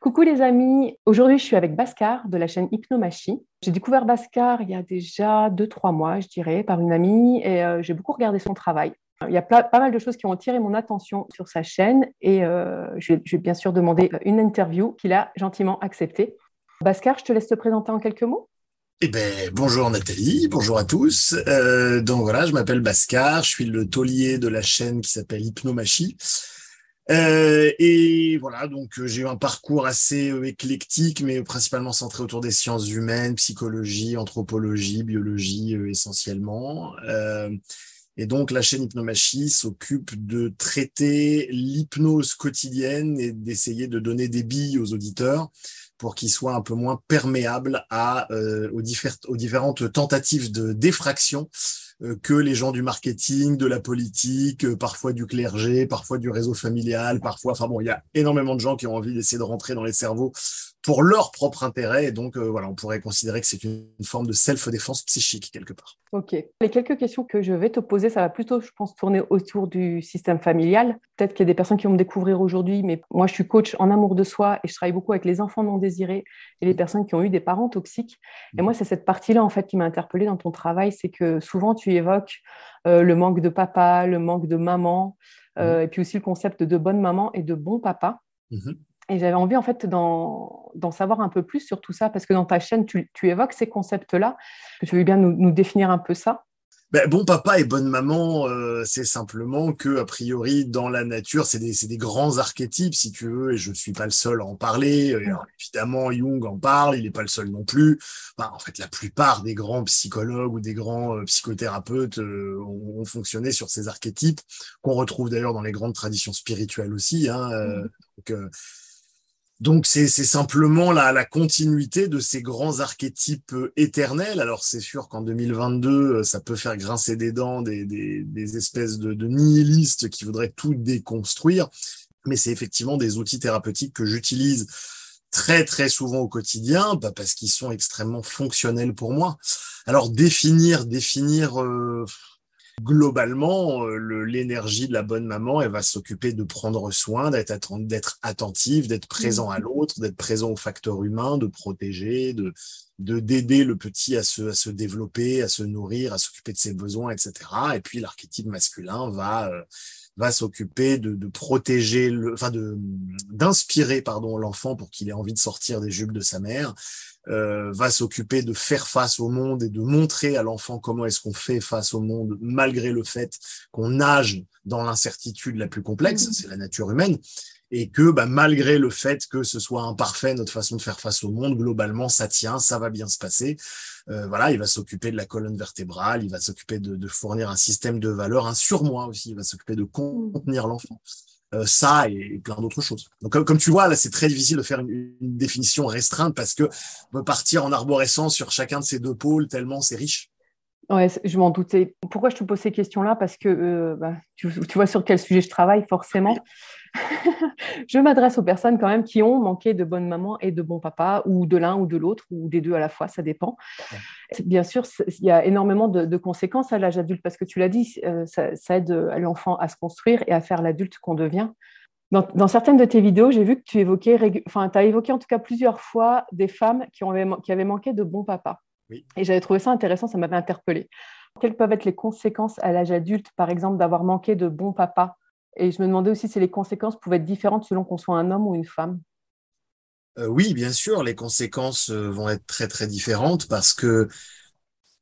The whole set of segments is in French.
Coucou les amis, aujourd'hui je suis avec Bascar de la chaîne Hypnomachie. J'ai découvert Bascar il y a déjà 2-3 mois, je dirais, par une amie et euh, j'ai beaucoup regardé son travail. Il y a pas mal de choses qui ont attiré mon attention sur sa chaîne et euh, je, vais bien sûr demander une interview qu'il a gentiment acceptée. Bascar, je te laisse te présenter en quelques mots. Eh ben, bonjour Nathalie, bonjour à tous. Euh, donc voilà, je m'appelle Bascar, je suis le taulier de la chaîne qui s'appelle Hypnomachie. Euh, et voilà, donc euh, j'ai eu un parcours assez euh, éclectique, mais principalement centré autour des sciences humaines, psychologie, anthropologie, biologie essentiellement. et donc la chaîne Hypnomachie s'occupe de traiter l'hypnose quotidienne et d'essayer de donner des billes aux auditeurs pour qu'ils soient un peu moins perméables à, aux, différentes tentatives de défraction euh, que les gens du marketing, de la politique, euh, parfois du clergé, parfois du réseau familial, parfois, enfin bon, il y a énormément de gens qui ont envie d'essayer de rentrer dans les cerveaux pour leur propre intérêt. Et donc, euh, voilà, on pourrait considérer que c'est une, forme de self-défense psychique quelque part. Ok. Les quelques questions que je vais te poser, ça va plutôt, je pense, tourner autour du système familial. Peut-être qu'il y a des personnes qui vont me découvrir aujourd'hui, mais moi, je suis coach en amour de soi et je travaille beaucoup avec les enfants non désirés et les personnes qui ont eu des parents toxiques. Et moi, c'est cette partie-là, en fait, qui m'a interpellée dans ton travail, c'est que souvent, tu évoques euh, le manque de papa, le manque de maman, euh, mmh. et puis aussi le concept de bonne maman et de bon papa. Mmh et j'avais envie en fait d'en savoir un peu plus sur tout ça, parce que dans ta chaîne, tu, évoques ces concepts-là. Tu veux bien nous, définir un peu ça? Ben, bon papa et bonne maman, euh, c'est simplement que, a priori, dans la nature, c'est des, des, grands archétypes, si tu veux, et je ne suis pas le seul à en parler. Euh, évidemment, Jung en parle, il n'est pas le seul non plus. en fait, la plupart des grands psychologues ou des grands euh, psychothérapeutes ont, fonctionné sur ces archétypes, qu'on retrouve d'ailleurs dans les grandes traditions spirituelles aussi. Hein, mmh. donc, donc c'est simplement la, la, continuité de ces grands archétypes euh, éternels. Alors c'est sûr qu'en 2022, euh, ça peut faire grincer des dents des, des, des espèces de, de, nihilistes qui voudraient tout déconstruire, mais c'est effectivement des outils thérapeutiques que j'utilise très très souvent au quotidien, bah parce qu'ils sont extrêmement fonctionnels pour moi. Alors définir définir euh, globalement, euh, l'énergie de la bonne maman, elle va s'occuper de prendre soin, d'être attentive, d'être présent à mmh. l'autre, d'être présent au facteur humain, de protéger, de de d'aider le petit à se, à se développer, à se nourrir, à s'occuper de ses besoins, etc. Et puis l'archétype masculin va euh, va s'occuper de, de, protéger, le, enfin de d'inspirer pardon l'enfant pour qu'il ait envie de sortir des jupes de sa mère, euh, va s'occuper de faire face au monde et de montrer à l'enfant comment est-ce qu'on fait face au monde malgré le fait qu'on nage dans l'incertitude la plus complexe, mmh. c'est la nature humaine, et que bah, malgré le fait que ce soit imparfait notre façon de faire face au monde, globalement ça tient, ça va bien se passer. Euh, voilà, il va s'occuper de la colonne vertébrale, il va s'occuper de, de, fournir un système de valeurs, un surmoi aussi, il va s'occuper de contenir l'enfant. Euh, ça et, plein d'autres choses. Donc comme, tu vois, là c'est très difficile de faire une, définition restreinte parce que on peut partir en arborescence sur chacun de ces deux pôles tellement c'est riche. Ouais, je m'en doutais. Pourquoi je te pose ces questions-là? Parce que euh, bah, tu, vois sur quel sujet je travaille forcément. Je m'adresse aux personnes quand même qui ont manqué de bonne maman et de bon papa, ou de l'un ou de l'autre, ou des deux à la fois, ça dépend. Bien sûr, il y a énormément de, conséquences à l'âge adulte, parce que tu l'as dit, euh, ça, aide l'enfant à se construire et à faire l'adulte qu'on devient. Dans, certaines de tes vidéos, j'ai vu que tu évoquais, enfin, as évoqué en tout cas plusieurs fois des femmes qui, ont, qui avaient manqué de bon papa. Et j'avais trouvé ça intéressant, ça m'avait interpellée. Quelles peuvent être les conséquences à l'âge adulte, par exemple, d'avoir manqué de bon papa et je me demandais aussi si les conséquences pouvaient être différentes selon qu'on soit un homme ou une femme. Euh, oui, bien sûr, les conséquences euh, vont être très très différentes parce que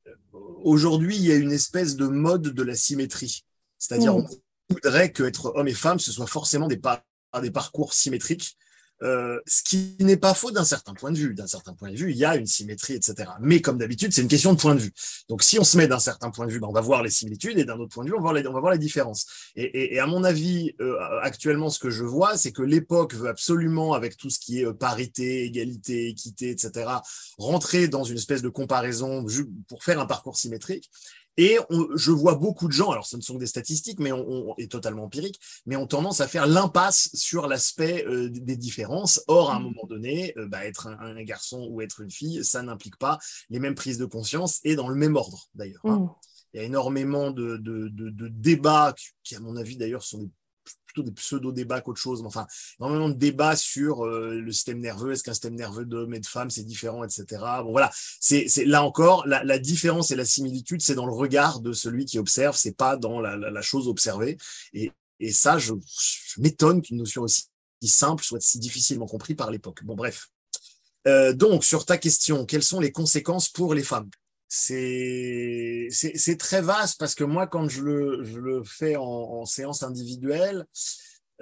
euh, aujourd'hui, il y a une espèce de mode de la symétrie. C'est-à-dire, mm. on voudrait qu'être homme et femme, ce soit forcément des, des parcours symétriques euh, ce qui n'est pas faux d'un certain point de vue. D'un certain point de vue, il y a une symétrie, etc. Mais comme d'habitude, c'est une question de point de vue. Donc, si on se met d'un certain point de vue, ben, on va voir les similitudes, et d'un autre point de vue, on va voir les, on va voir les différences. Et, et, et à mon avis, euh, actuellement, ce que je vois, c'est que l'époque veut absolument, avec tout ce qui est euh, parité, égalité, équité, etc., rentrer dans une espèce de comparaison pour faire un parcours symétrique. Et je vois beaucoup de gens, alors ce ne sont que des statistiques, mais on, est totalement empirique, mais ont tendance à faire l'impasse sur l'aspect euh, des différences. Or, à un mmh. moment donné, euh, bah, être un, garçon ou être une fille, ça n'implique pas les mêmes prises de conscience et dans le même ordre d'ailleurs. Hein. Mmh. Il y a énormément de, de, de, débats qui, à mon avis d'ailleurs, sont des des pseudo-débats qu'autre chose. Enfin, énormément de débats sur euh, le système nerveux. Est-ce qu'un système nerveux d'homme et de femme, c'est différent, etc. Bon, voilà. C'est, là encore, la, différence et la similitude, c'est dans le regard de celui qui observe, c'est pas dans la, chose observée. Et, ça, je, je m'étonne qu'une notion aussi simple soit si difficilement comprise par l'époque. Bon, bref. Euh, donc, sur ta question, quelles sont les conséquences pour les femmes? C'est c'est très vaste parce que moi, quand je le, je le fais en, en séance individuelle,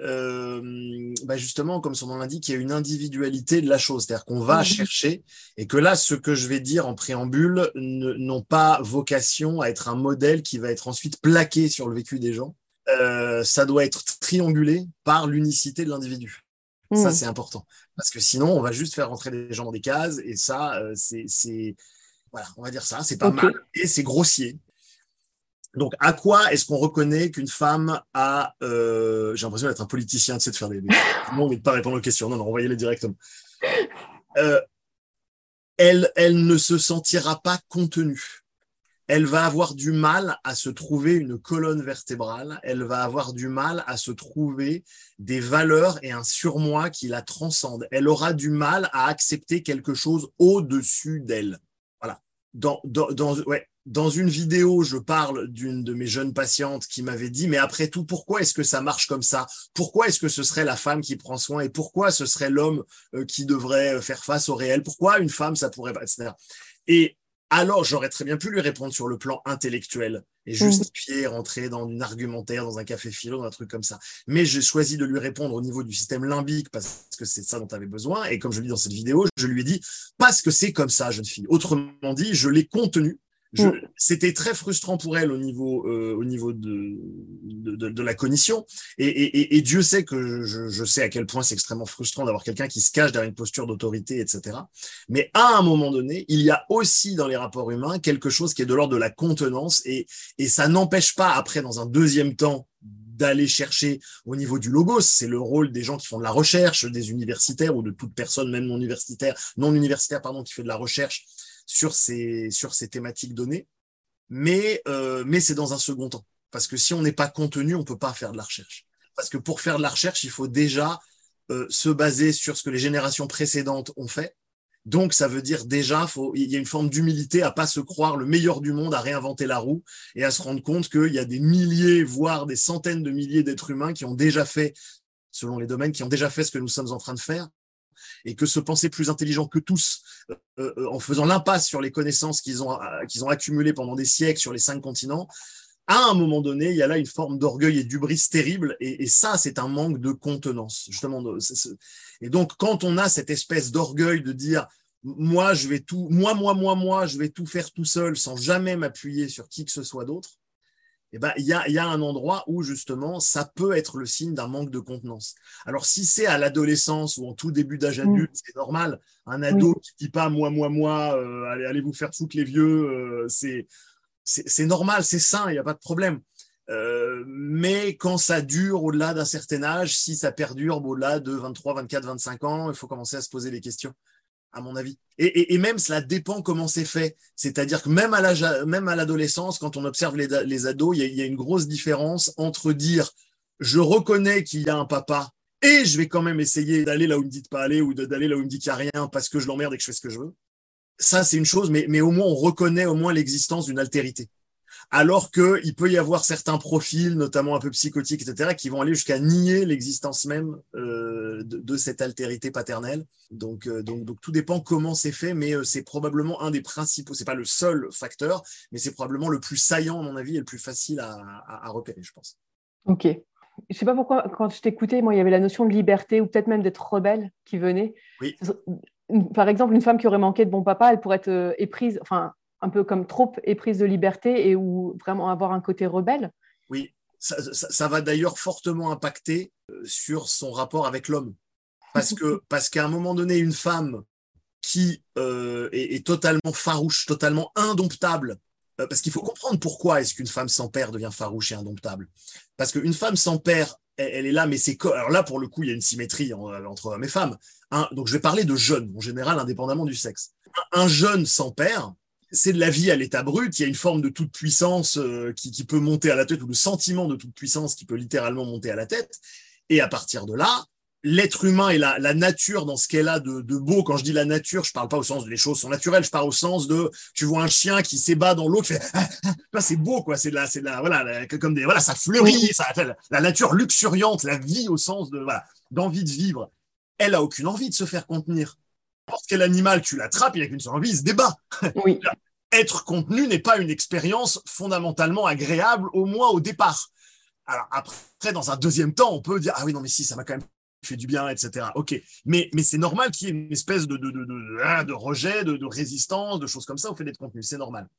euh, bah justement, comme son nom l'indique, il y a une individualité de la chose, c'est-à-dire qu'on va chercher et que là, ce que je vais dire en préambule n'ont pas vocation à être un modèle qui va être ensuite plaqué sur le vécu des gens. Euh, ça doit être triangulé par l'unicité de l'individu. Mmh. Ça, c'est important. Parce que sinon, on va juste faire rentrer des gens dans des cases et ça, euh, c'est voilà, on va dire ça, c'est pas okay. mal et c'est grossier. Donc, à quoi est-ce qu'on reconnaît qu'une femme a. Euh, J'ai l'impression d'être un politicien, de de faire des. des... non, mais de pas répondre aux questions. Non, non, envoyez-les directement. Euh, elle, elle ne se sentira pas contenue. Elle va avoir du mal à se trouver une colonne vertébrale. Elle va avoir du mal à se trouver des valeurs et un surmoi qui la transcende. Elle aura du mal à accepter quelque chose au-dessus d'elle dans, une vidéo, je parle d'une de mes jeunes patientes qui m'avait dit, mais après tout, pourquoi est-ce que ça marche comme ça? Pourquoi est-ce que ce serait la femme qui prend soin et pourquoi ce serait l'homme euh, qui devrait euh, faire face au réel? Pourquoi une femme, ça pourrait pas, etc. Et alors j'aurais très bien pu lui répondre sur le plan intellectuel et mmh. justifier, rentrer dans une argumentaire, dans un café philo, dans un truc comme ça. Mais j'ai choisi de lui répondre au niveau du système limbique parce que c'est ça dont tu avais besoin. Et comme je le dis dans cette vidéo, je lui ai dit parce que c'est comme ça, jeune fille. Autrement dit, je l'ai contenu Mm. C'était très frustrant pour elle au niveau, euh, au niveau de, de, de, la cognition. Et, et, et, Dieu sait que je, je sais à quel point c'est extrêmement frustrant d'avoir quelqu'un qui se cache derrière une posture d'autorité, etc. Mais à un moment donné, il y a aussi dans les rapports humains quelque chose qui est de l'ordre de la contenance. Et, et ça n'empêche pas, après, dans un deuxième temps, d'aller chercher au niveau du logos. C'est le rôle des gens qui font de la recherche, des universitaires ou de toute personne, même non universitaire, non universitaire, pardon, qui fait de la recherche sur ces, sur ces thématiques données, mais, euh, mais c'est dans un second temps. Parce que si on n'est pas contenu, on peut pas faire de la recherche. Parce que pour faire de la recherche, il faut déjà euh, se baser sur ce que les générations précédentes ont fait. Donc, ça veut dire déjà, faut, il y a une forme d'humilité à pas se croire le meilleur du monde, à réinventer la roue et à se rendre compte qu'il y a des milliers, voire des centaines de milliers d'êtres humains qui ont déjà fait, selon les domaines, qui ont déjà fait ce que nous sommes en train de faire et que se penser plus intelligent que tous euh, euh, en faisant l'impasse sur les connaissances qu'ils ont, euh, qu'ils ont accumulées pendant des siècles sur les cinq continents, à un moment donné, il y a là une forme d'orgueil et d'ubris terrible, et, et ça, c'est un manque de contenance, justement. Et donc, quand on a cette espèce d'orgueil de dire, moi, je vais tout, moi, moi, moi, moi, je vais tout faire tout seul, sans jamais m'appuyer sur qui que ce soit d'autre, eh ben, il y a, y a un endroit où justement ça peut être le signe d'un manque de contenance. Alors si c'est à l'adolescence ou en tout début d'âge mm. adulte, c'est normal. Un ado oui. qui dit pas moi, moi, moi, euh, allez, allez vous faire foutre les vieux, euh, c'est c'est normal, c'est sain, il n'y a pas de problème. Euh, mais quand ça dure au-delà d'un certain âge, si ça perdure au-delà de 23, 24, 25 ans, il faut commencer à se poser des questions à mon avis. Et, même cela dépend comment c'est fait. C'est-à-dire que même à l'âge, même à l'adolescence, quand on observe les, ados, il y, a, il y, a, une grosse différence entre dire je reconnais qu'il y a un papa et je vais quand même essayer d'aller là où il me dit de pas aller ou d'aller là où il me dit qu'il n'y a rien parce que je l'emmerde et que je fais ce que je veux. Ça, c'est une chose, mais, mais au moins on reconnaît au moins l'existence d'une altérité alors qu'il peut y avoir certains profils, notamment un peu psychotiques, etc., qui vont aller jusqu'à nier l'existence même euh, de, de, cette altérité paternelle. Donc, euh, donc, donc, tout dépend comment c'est fait, mais euh, c'est probablement un des principaux, c'est pas le seul facteur, mais c'est probablement le plus saillant, à mon avis, et le plus facile à, à, à repérer, je pense. Ok. Je sais pas pourquoi, quand je t'écoutais, moi, il y avait la notion de liberté ou peut-être même d'être rebelle qui venait. Oui. Par exemple, une femme qui aurait manqué de bon papa, elle pourrait être éprise, enfin, un peu comme trop éprise de liberté et ou vraiment avoir un côté rebelle. Oui, ça, ça, ça va d'ailleurs fortement impacter euh, sur son rapport avec l'homme. Parce que parce qu'à un moment donné, une femme qui euh, est, est, totalement farouche, totalement indomptable, euh, parce qu'il faut comprendre pourquoi est-ce qu'une femme sans père devient farouche et indomptable. Parce qu'une femme sans père, elle, elle est là, mais c'est alors là pour le coup, il y a une symétrie en, entre hommes et femmes. donc je vais parler de jeunes en général, indépendamment du sexe. Un, un jeune sans père, c'est de la vie à l'état brut. Il y a une forme de toute puissance euh, qui, qui, peut monter à la tête ou le sentiment de toute puissance qui peut littéralement monter à la tête. Et à partir de là, l'être humain et la, la, nature dans ce qu'elle a de, de, beau. Quand je dis la nature, je parle pas au sens de les choses sont naturelles. Je parle au sens de tu vois un chien qui s'ébat dans l'eau, qui fait c'est beau quoi. C'est de la, c'est la voilà comme des voilà ça fleurit, ça la nature luxuriante, la vie au sens de voilà d'envie de vivre. Elle a aucune envie de se faire contenir. N'importe quel animal, tu l'attrapes, il a qu'une seule envie, il se débat. Oui. Être contenu n'est pas une expérience fondamentalement agréable, au moins au départ. Alors après, dans un deuxième temps, on peut dire ah oui non mais si ça m'a quand même fait du bien, etc. Ok, mais mais c'est normal qu'il y ait une espèce de de, de, de, hein, de rejet, de, résistance, de choses comme ça au fait d'être contenu, c'est normal.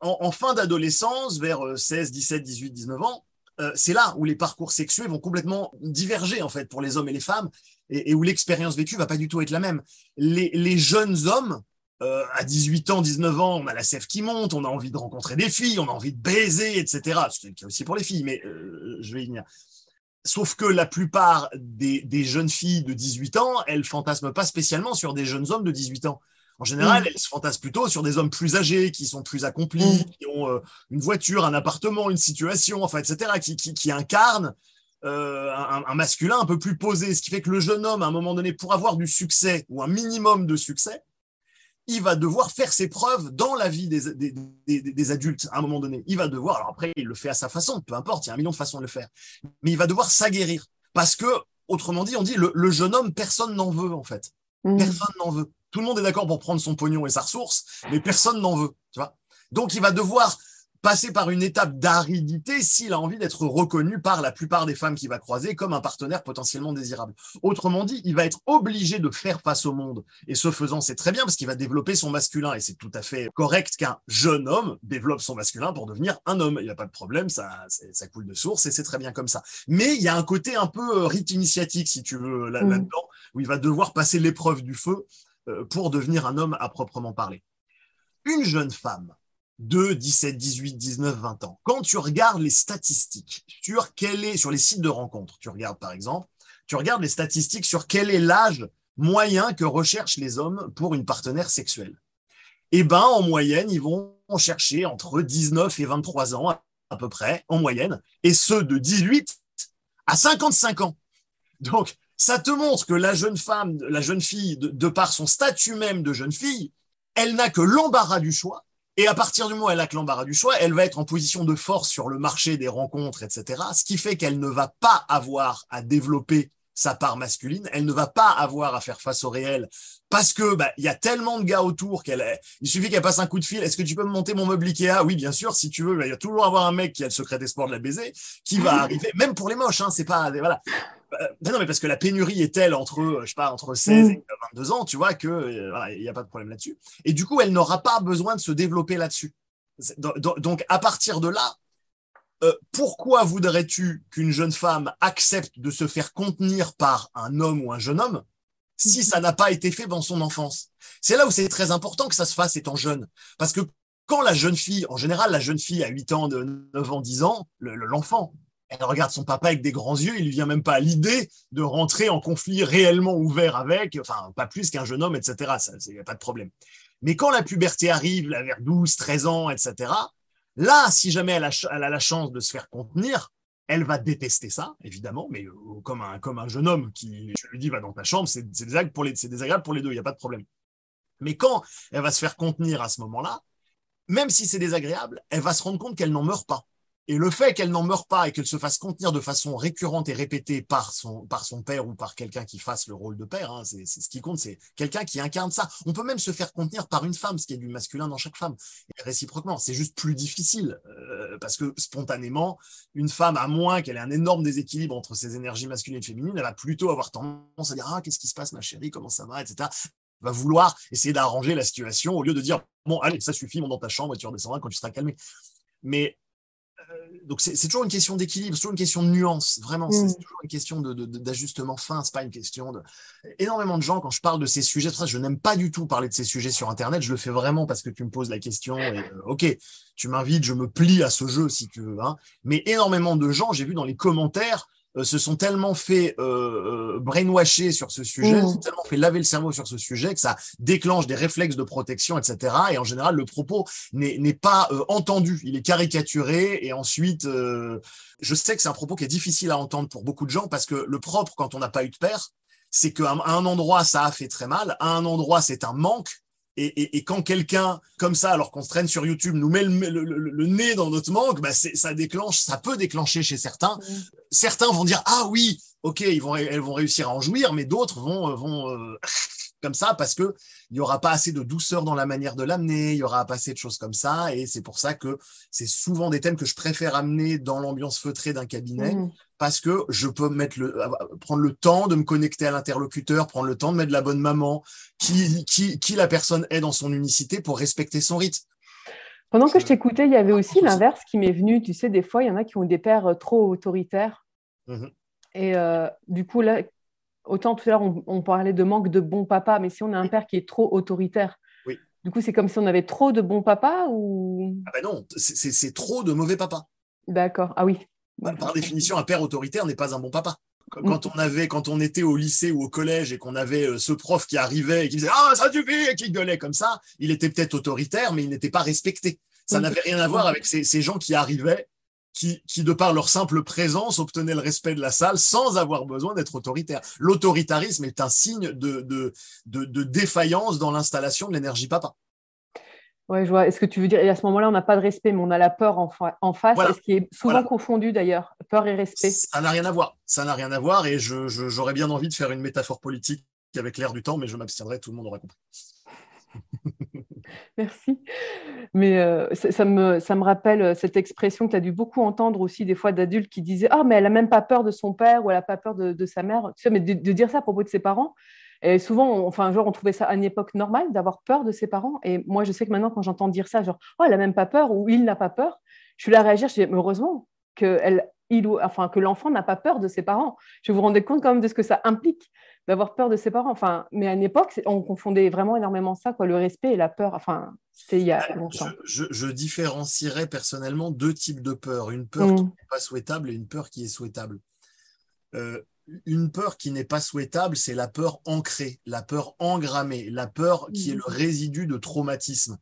En, fin d'adolescence, vers 16, 17, 18, 19 ans, euh, c'est là où les parcours sexuels vont complètement diverger en fait pour les hommes et les femmes et, et où l'expérience vécue va pas du tout être la même. Les, les jeunes hommes euh, à 18 ans, 19 ans, on a la sève qui monte, on a envie de rencontrer des filles, on a envie de baiser, etc. C'est aussi pour les filles, mais euh, je vais y venir. Sauf que la plupart des, des, jeunes filles de 18 ans, elles fantasment pas spécialement sur des jeunes hommes de 18 ans. En général, mmh. elles se fantasment plutôt sur des hommes plus âgés, qui sont plus accomplis, mmh. qui ont euh, une voiture, un appartement, une situation, enfin, etc., qui, qui, qui incarnent euh, un, un, masculin un peu plus posé. Ce qui fait que le jeune homme, à un moment donné, pour avoir du succès ou un minimum de succès, il va devoir faire ses preuves dans la vie des, des, des, des, adultes à un moment donné. Il va devoir, alors après, il le fait à sa façon, peu importe, il y a un million de façons de le faire, mais il va devoir s'aguerrir. Parce que, autrement dit, on dit, le, le jeune homme, personne n'en veut, en fait. Mmh. Personne n'en veut. Tout le monde est d'accord pour prendre son pognon et sa ressource, mais personne n'en veut, tu vois. Donc, il va devoir passer par une étape d'aridité s'il a envie d'être reconnu par la plupart des femmes qu'il va croiser comme un partenaire potentiellement désirable. Autrement dit, il va être obligé de faire face au monde. Et ce faisant, c'est très bien parce qu'il va développer son masculin. Et c'est tout à fait correct qu'un jeune homme développe son masculin pour devenir un homme. Il n'y a pas de problème, ça, ça coule de source et c'est très bien comme ça. Mais il y a un côté un peu euh, rite initiatique, si tu veux, là, mmh. dedans où il va devoir passer l'épreuve du feu euh, pour devenir un homme à proprement parler. Une jeune femme de 17, 18, 19, 20 ans. Quand tu regardes les statistiques sur quel est, sur les sites de rencontres, tu regardes par exemple, tu regardes les statistiques sur quel est l'âge moyen que recherchent les hommes pour une partenaire sexuelle. Eh ben, en moyenne, ils vont chercher entre 19 et 23 ans à peu près, en moyenne, et ceux de 18 à 55 ans. Donc, ça te montre que la jeune femme, la jeune fille, de, de par son statut même de jeune fille, elle n'a que l'embarras du choix et à partir du moment où elle a que l'embarras du choix, elle va être en position de force sur le marché des rencontres, etc. Ce qui fait qu'elle ne va pas avoir à développer sa part masculine, elle ne va pas avoir à faire face au réel parce que bah, il y a tellement de gars autour qu'elle il suffit qu'elle passe un coup de fil, est-ce que tu peux me monter mon meuble Ikea? Oui, bien sûr, si tu veux, il y a toujours avoir un mec qui a le secret des sports de la baiser qui va arriver même pour les moches hein, c'est pas voilà. Euh, non, mais parce que la pénurie est telle entre, je sais pas, entre 16 et 22 ans, tu vois, que euh, voilà, il n'y a pas de problème là-dessus. Et du coup, elle n'aura pas besoin de se développer là-dessus. Donc, à partir de là, euh, pourquoi voudrais-tu qu'une jeune femme accepte de se faire contenir par un homme ou un jeune homme si ça n'a pas été fait dans son enfance? C'est là où c'est très important que ça se fasse étant jeune. Parce que quand la jeune fille, en général, la jeune fille à 8 ans, 9 ans, 10 ans, l'enfant, elle regarde son papa avec des grands yeux, il lui vient même pas à l'idée de rentrer en conflit réellement ouvert avec, enfin, pas plus qu'un jeune homme, etc. Il n'y a pas de problème. Mais quand la puberté arrive, là, vers 12, 13 ans, etc., là, si jamais elle a, la chance de se faire contenir, elle va détester ça, évidemment, mais euh, comme, un, jeune homme qui, je lui dis, va dans ta chambre, c'est désagréable pour les deux, il n'y a pas de problème. Mais quand elle va se faire contenir à ce moment-là, même si c'est désagréable, elle va se rendre compte qu'elle n'en meurt pas. Et le fait qu'elle n'en meure pas et qu'elle se fasse contenir de façon récurrente et répétée par son, par son père ou par quelqu'un qui fasse le rôle de père, hein, c'est ce qui compte, c'est quelqu'un qui incarne ça. On peut même se faire contenir par une femme, ce qui est du masculin dans chaque femme. Et réciproquement, c'est juste plus difficile euh, parce que spontanément, une femme, à moins qu'elle ait un énorme déséquilibre entre ses énergies masculines et féminines, elle va plutôt avoir tendance à dire ah qu'est-ce qui se passe ma chérie, comment ça va, etc va vouloir essayer d'arranger la situation au lieu de dire bon allez ça suffit monte dans ta chambre et tu redescendras quand tu seras calmé mais donc c'est toujours une question d'équilibre, c'est toujours une question de nuance, vraiment, c'est mm. toujours une question d'ajustement de, fin, c'est pas une question de... Énormément de gens, quand je parle de ces sujets, je n'aime pas du tout parler de ces sujets sur Internet, je le fais vraiment parce que tu me poses la question, et euh, ok, tu m'invites, je me plie à ce jeu si tu veux, hein. mais énormément de gens, j'ai vu dans les commentaires, se sont tellement fait euh, brainwasher sur ce sujet, se sont tellement fait laver le cerveau sur ce sujet que ça déclenche des réflexes de protection, etc. Et en général, le propos n'est pas entendu, il est caricaturé. Et ensuite, je sais que c'est un propos qui est difficile à entendre pour beaucoup de gens parce que le propre, quand on n'a pas eu de père, c'est qu'à un endroit, ça a fait très mal, à un endroit, c'est un manque, et, quand quelqu'un comme ça, alors qu'on se traîne sur YouTube, nous met le, nez dans notre manque, bah ça déclenche, ça peut déclencher chez certains. Certains vont dire ah oui, ok, ils vont, elles vont réussir à en jouir, mais d'autres vont, euh, vont euh, comme ça parce que il y aura pas assez de douceur dans la manière de l'amener, il y aura pas assez de choses comme ça, et c'est pour ça que c'est souvent des thèmes que je préfère amener dans l'ambiance feutrée d'un cabinet mmh parce que je peux mettre le, prendre le temps de me connecter à l'interlocuteur, prendre le temps de mettre la bonne maman, qui, qui, qui la personne est dans son unicité pour respecter son rythme. Pendant que je t'écoutais, il y avait aussi l'inverse qui m'est venu. Tu sais, des fois, il y en a qui ont des pères euh, trop autoritaires. Mmh Et euh, du coup, là, autant tout à l'heure, on, parlait de manque de bon papa, mais si on a un père qui est trop autoritaire, oui. du coup, c'est comme si on avait trop de bon papa ou... Ah ben non, c'est trop de mauvais papa. D'accord, ah oui. Par définition, un père autoritaire n'est pas un bon papa. Quand on avait, quand on était au lycée ou au collège et qu'on avait euh, ce prof qui arrivait et qui disait ah ça suffit et qui gueulait comme ça, il était peut-être autoritaire, mais il n'était pas respecté. Ça n'avait rien à voir avec ces, gens qui arrivaient, qui, qui, de par leur simple présence obtenaient le respect de la salle sans avoir besoin d'être autoritaire. L'autoritarisme est un signe de, de, de défaillance dans l'installation de l'énergie papa. Oui, je vois. Est-ce que tu veux dire, et à ce moment-là, on n'a pas de respect, mais on a la peur en, face, ce qui est souvent confondu d'ailleurs, peur et respect. Ça n'a rien à voir. Ça n'a rien à voir, et j'aurais bien envie de faire une métaphore politique avec l'air du temps, mais je m'abstiendrai, tout le monde aura compris. Merci. Mais euh, ça, me, rappelle euh, cette expression que tu as dû beaucoup entendre aussi des fois d'adultes qui disaient Ah, mais elle n'a même pas peur de son père ou elle n'a pas peur de, sa mère. Mais de, dire ça à propos de ses parents, et souvent, on, enfin, genre, on trouvait ça à une époque normale d'avoir peur de ses parents. Et moi, je sais que maintenant, quand j'entends dire ça, genre, oh, elle n'a même pas peur ou il n'a pas peur, je suis là à réagir. Je dis, heureusement que, enfin, que l'enfant n'a pas peur de ses parents. Je vous rendais compte quand même de ce que ça implique d'avoir peur de ses parents. Enfin, mais à une époque, on confondait vraiment énormément ça, quoi, le respect et la peur. Enfin, c'était il y a longtemps. Je, différencierais personnellement deux types de peur. Une peur qui mm. n'est pas souhaitable et une peur qui est souhaitable. Euh, une peur qui n'est pas souhaitable, c'est la peur ancrée, la peur engrammée, la peur qui est le mmh. résidu de traumatisme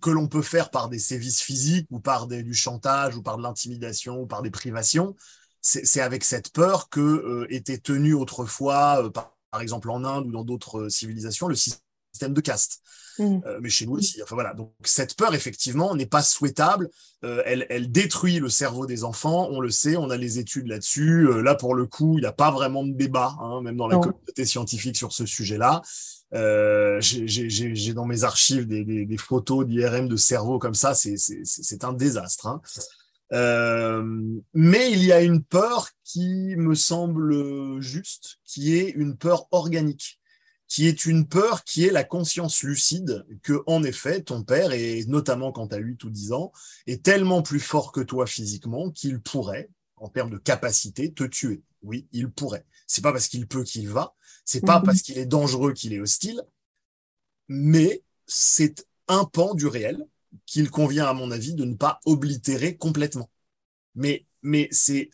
que l'on peut faire par des sévices physiques ou par du chantage ou par de l'intimidation ou par des privations. C'est avec cette peur que euh, était tenu autrefois, euh, par, exemple en Inde ou dans d'autres euh, civilisations, le système de caste. Mmh. Mais chez nous aussi. Enfin voilà. Donc cette peur effectivement n'est pas souhaitable. Elle, elle, détruit le cerveau des enfants. On le sait. On a les études là-dessus. Là pour le coup, il n'y a pas vraiment de débat, hein, même dans la communauté scientifique sur ce sujet-là. J'ai dans mes archives des, des, des photos d'IRM de cerveau comme ça. C'est un désastre. Hein. Mais il y a une peur qui me semble juste, qui est une peur organique qui est une peur qui est la conscience lucide que, en effet, ton père, et notamment quand tu as 8 ou 10 ans, est tellement plus fort que toi physiquement qu'il pourrait, en termes de capacité, te tuer. Oui, il pourrait. C'est pas parce qu'il peut qu'il va, c'est pas mhm. parce qu'il est dangereux qu'il est hostile, mais c'est un pan du réel qu'il convient, à mon avis, de ne pas oblitérer complètement. Mais, mais c'est,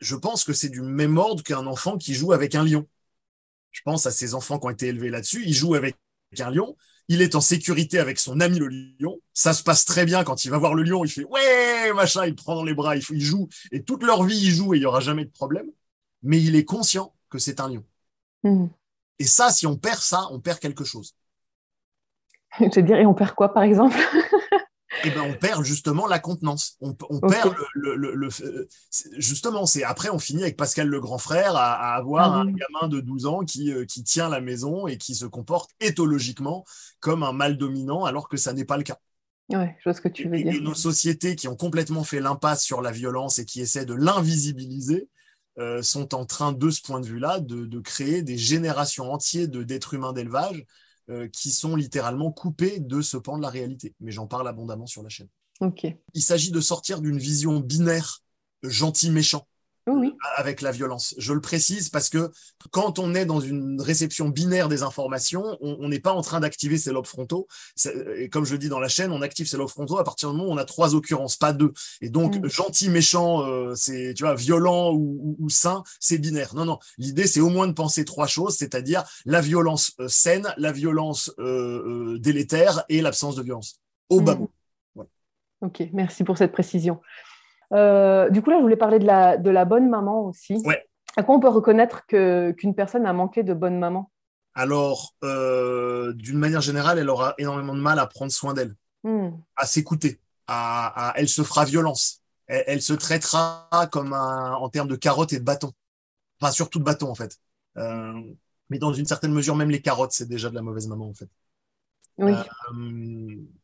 je pense que c'est du même ordre qu'un enfant qui joue avec un lion je pense à ces enfants qui ont été élevés là-dessus. Il joue avec un lion. Il est en sécurité avec son ami le lion. Ça se passe très bien quand il va voir le lion. Il fait ouais, machin, il prend dans les bras, il, il joue. Et toute leur vie, il joue et il n'y aura jamais de problème. Mais il est conscient que c'est un lion. Hmm. Et ça, si on perd ça, on perd quelque chose. Je dirais, on perd quoi, par exemple? Eh ben, on perd justement la contenance. On, perd le, justement, c'est après on finit avec Pascal le grand frère à, avoir ah un gamin de 12 ans qui, euh, qui tient la maison et qui se comporte éthologiquement comme un mal dominant alors que ça n'est pas le cas. Ouais, je vois ce que tu veux dire. Et nos sociétés qui ont complètement fait l'impasse sur la violence et qui essaient de l'invisibiliser euh, sont en train, de ce point de vue-là, de, de, créer des générations entières d'êtres humains d'élevage euh, qui sont littéralement coupés de ce pan de la réalité. Mais j'en parle abondamment sur la chaîne. Ok. Il s'agit de sortir d'une vision binaire gentil-méchant. Oui. avec la violence. Je le précise parce que quand on est dans une réception binaire des informations, on n'est pas en train d'activer ses lobes frontaux. Et comme je dis dans la chaîne, on active ses lobes frontaux à partir du moment où on a trois occurrences, pas deux. Et donc, mm. gentil, méchant, euh, c'est, tu vois, violent ou, ou, sain, c'est binaire. Non, non. L'idée, c'est au moins de penser trois choses, c'est-à-dire la violence euh, saine, la violence euh, délétère et l'absence de violence. Au bas mm. Ok, merci pour cette précision. Euh, du coup, là, je voulais parler de la, de la bonne maman aussi. Ouais. À quoi on peut reconnaître qu'une personne a manqué de bonne maman? Alors, euh, d'une manière générale, elle aura énormément de mal à prendre soin d'elle, hmm. à s'écouter, à, elle se fera violence, elle, se traitera comme un, en termes de carottes et de bâtons. Enfin, surtout de bâtons, en fait. Euh, mais dans une certaine mesure, même les carottes, c'est déjà de la mauvaise maman, en fait. Oui.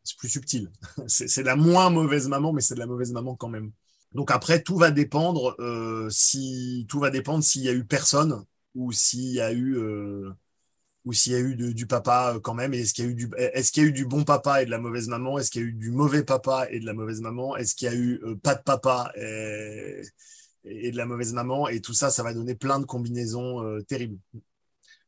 c'est plus subtil. c'est la moins mauvaise maman, mais c'est de la mauvaise maman quand même. Donc après, tout va dépendre euh, si tout va dépendre s'il y a eu personne ou s'il y a eu euh, ou s'il y a eu du papa euh, quand même. Est-ce qu'il y a eu du est-ce qu'il y a eu du bon papa et de la mauvaise maman? Est-ce qu'il y a eu du mauvais papa et de la mauvaise maman? Est-ce qu'il y a eu pas de papa et, et, de la mauvaise maman? Et tout ça, ça va donner plein de combinaisons terribles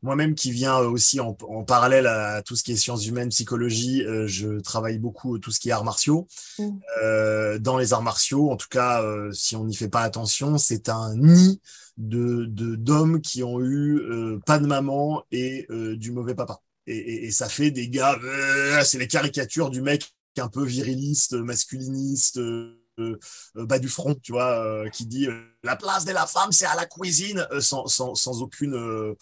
moi-même qui viens euh, aussi en, parallèle à tout ce qui est sciences humaines, psychologie, euh, je travaille beaucoup tout ce qui est arts martiaux. Mm. Euh, dans les arts martiaux, en tout cas, si on n'y fait pas attention, c'est un nid de d'hommes qui ont eu pas de maman et du mauvais papa. Et, et, ça fait des gars, c'est les caricatures du mec un peu viriliste, masculiniste. bas du front, tu vois, qui dit la place de la femme c'est à la cuisine, sans, sans, sans aucune euh,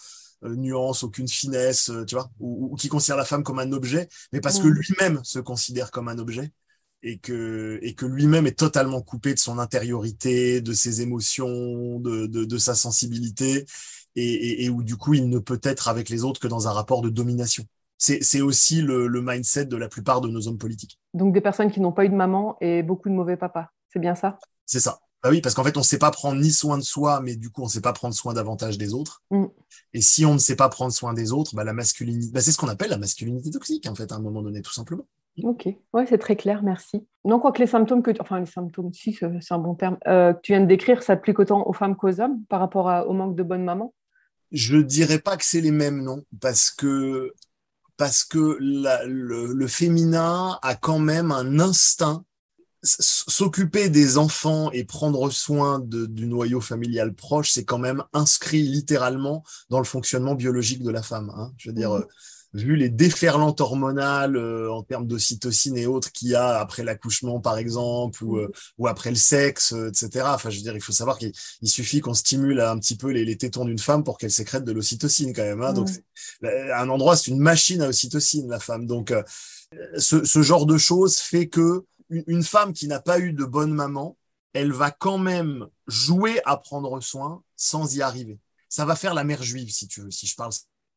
nuance, aucune finesse, euh, tu vois, ou, qui considère la femme comme un objet, mais parce que mm. lui-même se considère comme un objet et que, et que lui-même est totalement coupé de son intériorité, de ses émotions, de, de, sa sensibilité, et, et, où du coup il ne peut être avec les autres que dans un rapport de domination. C'est aussi le, le, mindset de la plupart de nos hommes politiques. Donc des personnes qui n'ont pas eu de maman et beaucoup de mauvais papas, c'est bien ça? C'est ça. Bah oui, parce qu'en fait, on ne sait pas prendre ni soin de soi, mais du coup, on ne sait pas prendre soin davantage des autres. Mm. Et si on ne sait pas prendre soin des autres, bah, la masculinité, bah, c'est ce qu'on appelle la masculinité toxique, en fait, à un moment donné, tout simplement. Ok, ouais, c'est très clair, merci. Non, quoi que les symptômes que, enfin les symptômes, si c'est un bon terme, euh, que tu viens de décrire, s'appliquent autant aux femmes qu'aux hommes par rapport au manque de bonne maman? Je dirais pas que c'est les mêmes, non, parce que parce que le, le, féminin a quand même un instinct s'occuper des enfants et prendre soin du noyau familial proche, c'est quand même inscrit littéralement dans le fonctionnement biologique de la femme. Hein. Je veux dire, mmh. euh, vu les déferlantes hormonales euh, en termes d'ocytocine et autres qu'il y a après l'accouchement, par exemple, ou, mmh. euh, ou après le sexe, etc. Enfin, je veux dire, il faut savoir qu'il suffit qu'on stimule un petit peu les, les tétons d'une femme pour qu'elle sécrète de l'ocytocine quand même. Hein. Donc, mmh. un endroit, c'est une machine à ocytocine, la femme. Donc, ce, ce genre de choses fait que une femme qui n'a pas eu de bonne maman, elle va quand même jouer à prendre soin sans y arriver. Ça va faire la mère juive, si tu veux, si je parle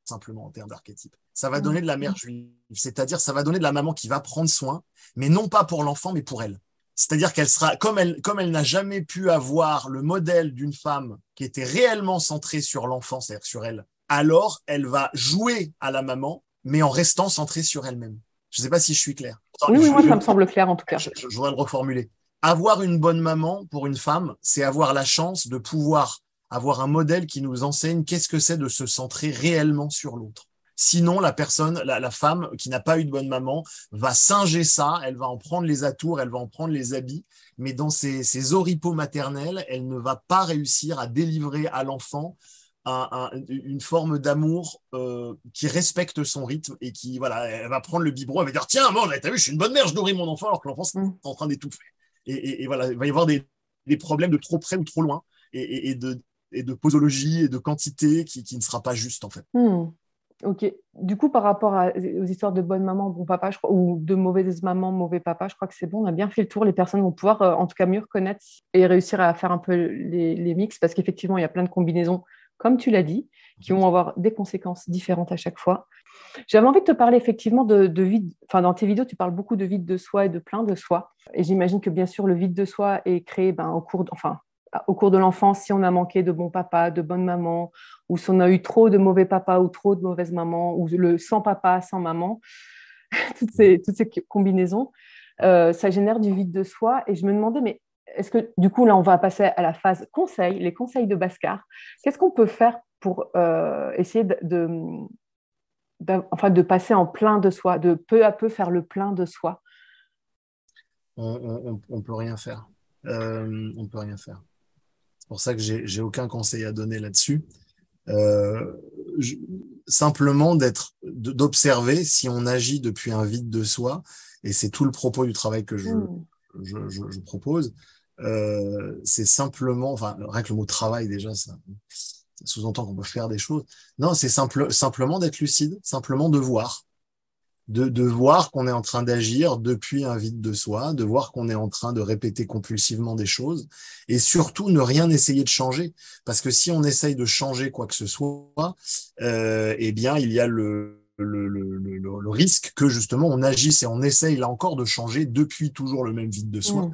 simplement en termes d'archétype. Ça va donner de la mère juive, c'est-à-dire ça va donner de la maman qui va prendre soin, mais non pas pour l'enfant, mais pour elle. C'est-à-dire qu'elle sera, comme elle, comme elle n'a jamais pu avoir le modèle d'une femme qui était réellement centrée sur l'enfant, c'est-à-dire sur elle, alors elle va jouer à la maman, mais en restant centrée sur elle-même. Je ne sais pas si je suis clair. oui, moi, ça me semble clair en tout cas. Je, voudrais le reformuler. Avoir une bonne maman pour une femme, c'est avoir la chance de pouvoir avoir un modèle qui nous enseigne qu'est-ce que c'est de se centrer réellement sur l'autre. Sinon, la personne, la, femme qui n'a pas eu de bonne maman, va singer ça, elle va en prendre les atours, elle va en prendre les habits, mais dans ses, ses oripeaux maternels, elle ne va pas réussir à délivrer à l'enfant une forme d'amour euh, qui respecte son rythme et qui, voilà, elle va prendre le biberon, elle va dire Tiens, moi, t'as vu, je suis une bonne mère, je nourris mon enfant alors que l'enfant est mm. en train d'étouffer. Et, voilà, il va y avoir des, problèmes de trop près ou trop loin et, de, et de posologie et de quantité qui, ne sera pas juste en fait. Mm. Ok. Du coup, par rapport aux histoires de bonne maman, bon papa, je crois, ou de mauvaise maman, mauvais papa, je crois que c'est bon. On a bien fait le tour. Les personnes vont pouvoir, euh, en tout cas, mieux reconnaître et réussir à faire un peu les, les mix parce qu'effectivement, il y a plein de combinaisons comme tu l'as dit, qui vont avoir des conséquences différentes à chaque fois. J'avais envie de te parler effectivement de, vide, enfin dans tes vidéos, tu parles beaucoup de vide de soi et de plein de soi. Et j'imagine que bien sûr, le vide de soi est créé ben, au cours, enfin, au cours de l'enfance, si on a manqué de bons papas, de bonnes mamans, ou si on a eu trop de mauvais papas ou trop de mauvaises mamans, ou le sans papa, sans maman, toutes, ces, toutes ces combinaisons, euh, ça génère du vide de soi. Et je me demandais, mais est-ce que du coup, là, on va passer à la phase conseil, les conseils de Bascar. Qu'est-ce qu'on peut faire pour euh, essayer de, enfin, de passer en plein de soi, de peu à peu faire le plein de soi? On ne peut rien faire. Euh, on peut rien faire. C'est pour ça que j'ai aucun conseil à donner là-dessus. Euh, simplement d'être, d'observer si on agit depuis un vide de soi, et c'est tout le propos du travail que je, hmm. Je, propose. Euh, c'est simplement, enfin, rien que le mot travail déjà, ça, sous-entend qu'on peut faire des choses. Non, c'est simple, simplement d'être lucide, simplement de voir. De, de voir qu'on est en train d'agir depuis un vide de soi, de voir qu'on est en train de répéter compulsivement des choses, et surtout ne rien essayer de changer. Parce que si on essaye de changer quoi que ce soit, euh, eh bien, il y a le, le, le, le, le, risque que justement on agisse et on essaye là encore de changer depuis toujours le même vide de soi. Mmh.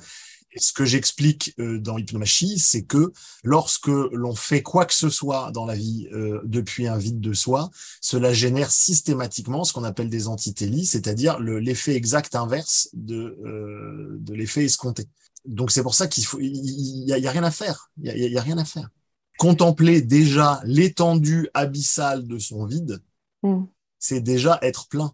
Et ce que j'explique euh, dans Hypnomachie, c'est que lorsque l'on fait quoi que ce soit dans la vie euh, depuis un vide de soi, cela génère systématiquement ce qu'on appelle des antitélies, c'est-à-dire l'effet exact inverse de, euh, de l'effet escompté. Donc c'est pour ça qu'il faut, il y, a, rien à faire. Il y a, rien à faire. Contempler déjà l'étendue abyssale de son vide, mm. C'est déjà être plein.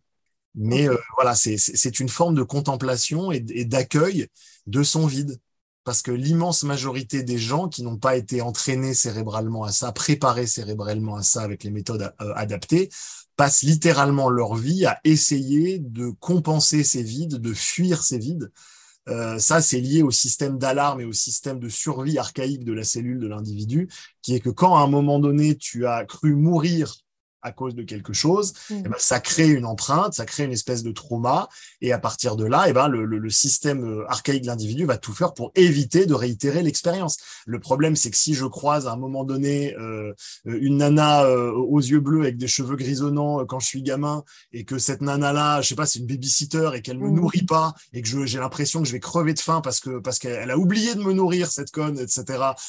Mais euh, voilà, c'est une forme de contemplation et, d'accueil de son vide. Parce que l'immense majorité des gens qui n'ont pas été entraînés cérébralement à ça, préparés cérébralement à ça avec les méthodes euh, adaptées, passent littéralement leur vie à essayer de compenser ces vides, de fuir ces vides. Euh, ça, c'est lié au système d'alarme et au système de survie archaïque de la cellule de l'individu, qui est que quand à un moment donné, tu as cru mourir à cause de quelque chose, mm. eh ben, ça crée une empreinte, ça crée une espèce de trauma, et à partir de là, eh ben, le, le, système euh, archaïque de l'individu va tout faire pour éviter de réitérer l'expérience. Le problème, c'est que si je croise à un moment donné euh, une nana euh, aux yeux bleus avec des cheveux grisonnants quand je suis gamin, et que cette nana-là, je sais pas, c'est une babysitter et qu'elle me mm. nourrit pas, et que j'ai l'impression que je vais crever de faim parce que parce qu'elle a oublié de me nourrir cette conne, etc.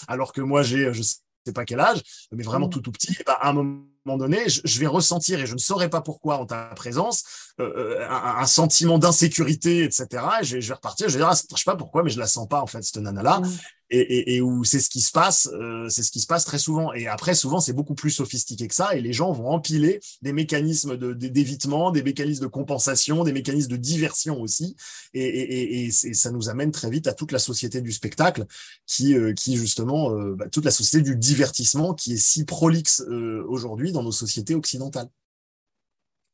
Alors que moi j'ai, je sais pas quel âge, mais vraiment mm. tout tout petit, et ben, à un moment donné, je, vais ressentir, et je ne saurais pas pourquoi en ta présence, euh, euh, un, sentiment d'insécurité, etc. Et je vais, repartir, je vais dire, ah, je sais pas pourquoi, mais je la sens pas, en fait, cette nana-là. Mm et, où c'est ce qui se passe, euh, c'est ce qui se passe très souvent. Et après, souvent, c'est beaucoup plus sophistiqué que ça, et les gens vont empiler des mécanismes d'évitement, des mécanismes de compensation, des mécanismes de diversion aussi, et, ça nous amène très vite à toute la société du spectacle, qui, euh, justement, euh, bah, toute la société du divertissement, qui est si prolixe aujourd'hui dans nos sociétés occidentales.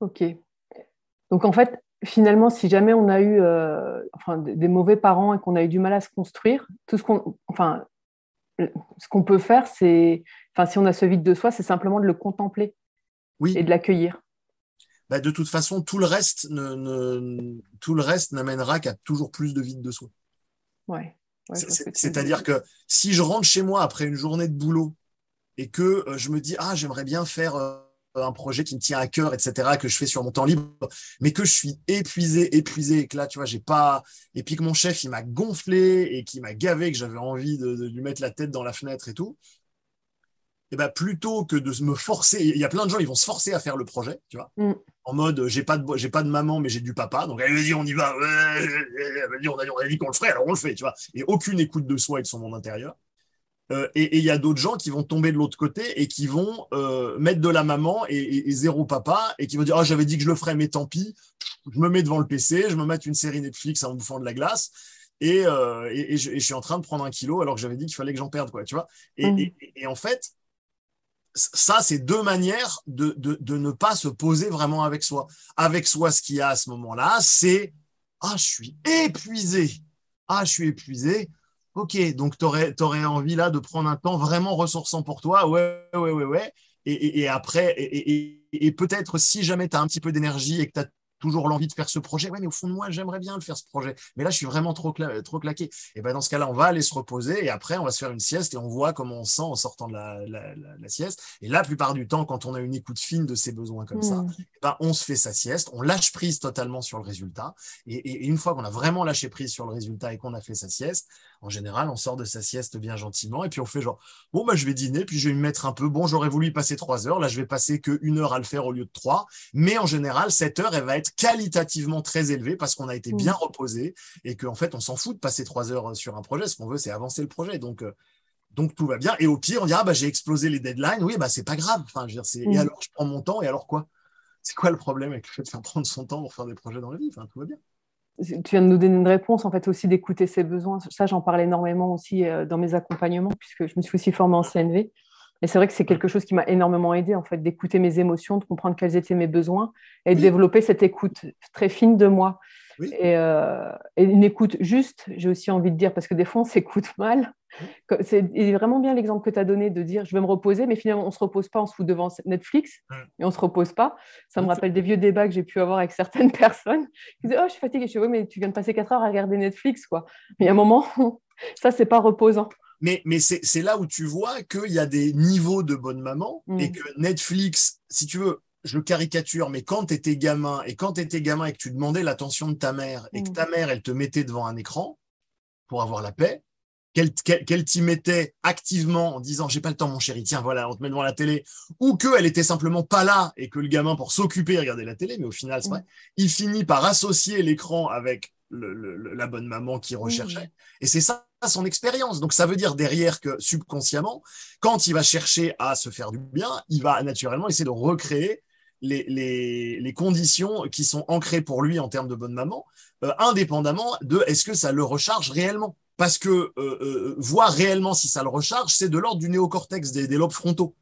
Ok. Donc en fait, finalement, si jamais on a eu euh, enfin, des mauvais parents et qu'on a eu du mal à se construire, tout ce qu'on, enfin, ce qu'on peut faire, c'est, enfin, si on a ce vide de soi, c'est simplement de le contempler oui. et de l'accueillir. Bah, de toute façon, tout le reste, ne, tout le reste n'amènera qu'à toujours plus de vide de soi. Ouais. C'est-à-dire que si je rentre chez moi après une journée de boulot et que euh, je me dis ah j'aimerais bien faire euh, un projet qui me tient à cœur, etc., que je fais sur mon temps libre, mais que je suis épuisé, épuisé, et que là, tu vois, j'ai pas, et puis que mon chef, il m'a gonflé et qui m'a gavé, que j'avais envie de, lui mettre la tête dans la fenêtre et tout. Et ben plutôt que de me forcer, il y a plein de gens, ils vont se forcer à faire le projet, tu vois, mm. en mode j'ai pas de j'ai pas de maman, mais j'ai du papa, donc allez vas-y on y va, vas-y on a, on a dit qu'on le ferait, alors on le fait, tu vois, et aucune écoute de soi et de son monde intérieur. Euh, et il y a d'autres gens qui vont tomber de l'autre côté et qui vont euh, mettre de la maman et, zéro papa et qui vont dire ah j'avais dit que je le ferais mais tant pis. Je me mets devant le PC je me mets une série Netflix en bouffant de la glace et, euh, et, je, suis en train de prendre un kilo alors que j'avais dit qu'il fallait que j'en perde quoi tu vois. Et, en fait ça c'est deux manières de, de, de ne pas se poser vraiment avec soi. Avec soi ce qu'il y a à ce moment là c'est ah je suis épuisé. Ah je suis épuisé Ok, donc tu aurais, envie là de prendre un temps vraiment ressourçant pour toi. Ouais, ouais, ouais, ouais. Et, après, et, et peut-être si jamais tu as un petit peu d'énergie et que tu as toujours l'envie de faire ce projet. Ouais, mais au fond de moi, j'aimerais bien le faire ce projet. Mais là, je suis vraiment trop, trop claqué. Et ben dans ce cas-là, on va aller se reposer et après, on va se faire une sieste et on voit comment on sent en sortant de la, la, sieste. Et la plupart du temps, quand on a une écoute fine de ses besoins comme ça, mmh. eh ben, on se fait sa sieste, on lâche prise totalement sur le résultat. Et, une fois qu'on a vraiment lâché prise sur le résultat et qu'on a fait sa sieste, en général, on sort de sa sieste bien gentiment et puis on fait genre, bon, bah, je vais dîner, puis je vais me mettre un peu, bon, j'aurais voulu y passer trois heures, là, je vais passer que une heure à le faire au lieu de trois. Mais en général, cette heure, elle va être qualitativement très élevé parce qu'on a été Mm. bien reposé et qu'en fait, on s'en fout de passer trois heures sur un projet. Ce qu'on veut, c'est avancer le projet. Donc, euh, donc tout va bien. Et au pire, on dira, bah, j'ai explosé les deadlines. Oui, bah, c'est pas grave. Enfin, je veux dire, c'est- Mm. Et alors, je prends mon temps. Et alors quoi? C'est quoi le problème avec le fait de faire prendre son temps pour faire des projets dans la vie? Enfin, tout va bien. Tu viens de nous donner une réponse, en fait, aussi d'écouter ses besoins. Ça, j'en parle énormément aussi euh, dans mes accompagnements, puisque je me suis aussi formée en CNV. Et c'est vrai que c'est quelque chose qui m'a énormément aidé, en fait, d'écouter mes émotions, de comprendre quels étaient mes besoins et de Oui. développer cette écoute très fine de moi. Oui. Et, euh, et une écoute juste, j'ai aussi envie de dire, parce que des fois, on s'écoute mal. C'est vraiment bien l'exemple que tu as donné de dire je vais me reposer, mais finalement, on ne se repose pas, on se fout devant Netflix Mm. et on ne se repose pas. Ça me rappelle des vieux débats que j'ai pu avoir avec certaines personnes qui disaient Oh, je suis fatiguée. Je dis Oui, mais tu viens de passer 4 heures à regarder Netflix. Quoi. Mais il y a un moment, ça, c'est pas reposant. Mais, mais c'est là où tu vois qu'il y a des niveaux de bonne maman Mm. et que Netflix, si tu veux, je le caricature, mais quand tu étais gamin et quand tu étais gamin et que tu demandais l'attention de ta mère et que Mm. ta mère, elle te mettait devant un écran pour avoir la paix, qu'elle qu'elle- qu'elle t'y mettait activement en disant j'ai pas le temps mon chéri, tiens voilà, on te met devant la télé, ou qu'elle était simplement pas là et que le gamin pour s'occuper regardait la télé, mais au final c'est Mm. vrai, il finit par associer l'écran avec le- le- le- la bonne maman qu'il recherchait. Et c'est ça son expérience. Donc ça veut dire derrière que subconsciemment, quand il va chercher à se faire du bien, il va naturellement essayer de recréer les, conditions qui sont ancrées pour lui en termes de bonne maman, euh, indépendamment de est-ce que ça le recharge réellement. Parce que euh, euh, voir réellement si ça le recharge, c'est de l'ordre du néocortex, des, lobes frontaux.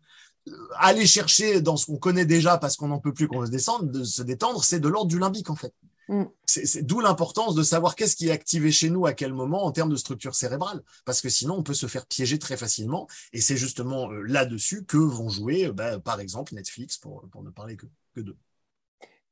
Aller chercher dans ce qu'on connaît déjà parce qu'on n'en peut plus qu'on se descendre, de se détendre, c'est de l'ordre du limbique en fait. Mm. C'est d'où l'importance de savoir qu'est-ce qui est activé chez nous à quel moment en termes de structure cérébrale, parce que sinon on peut se faire piéger très facilement. Et c'est justement euh, là-dessus que vont jouer, euh, bah, par exemple, Netflix, pour, pour ne parler que, que d'eux.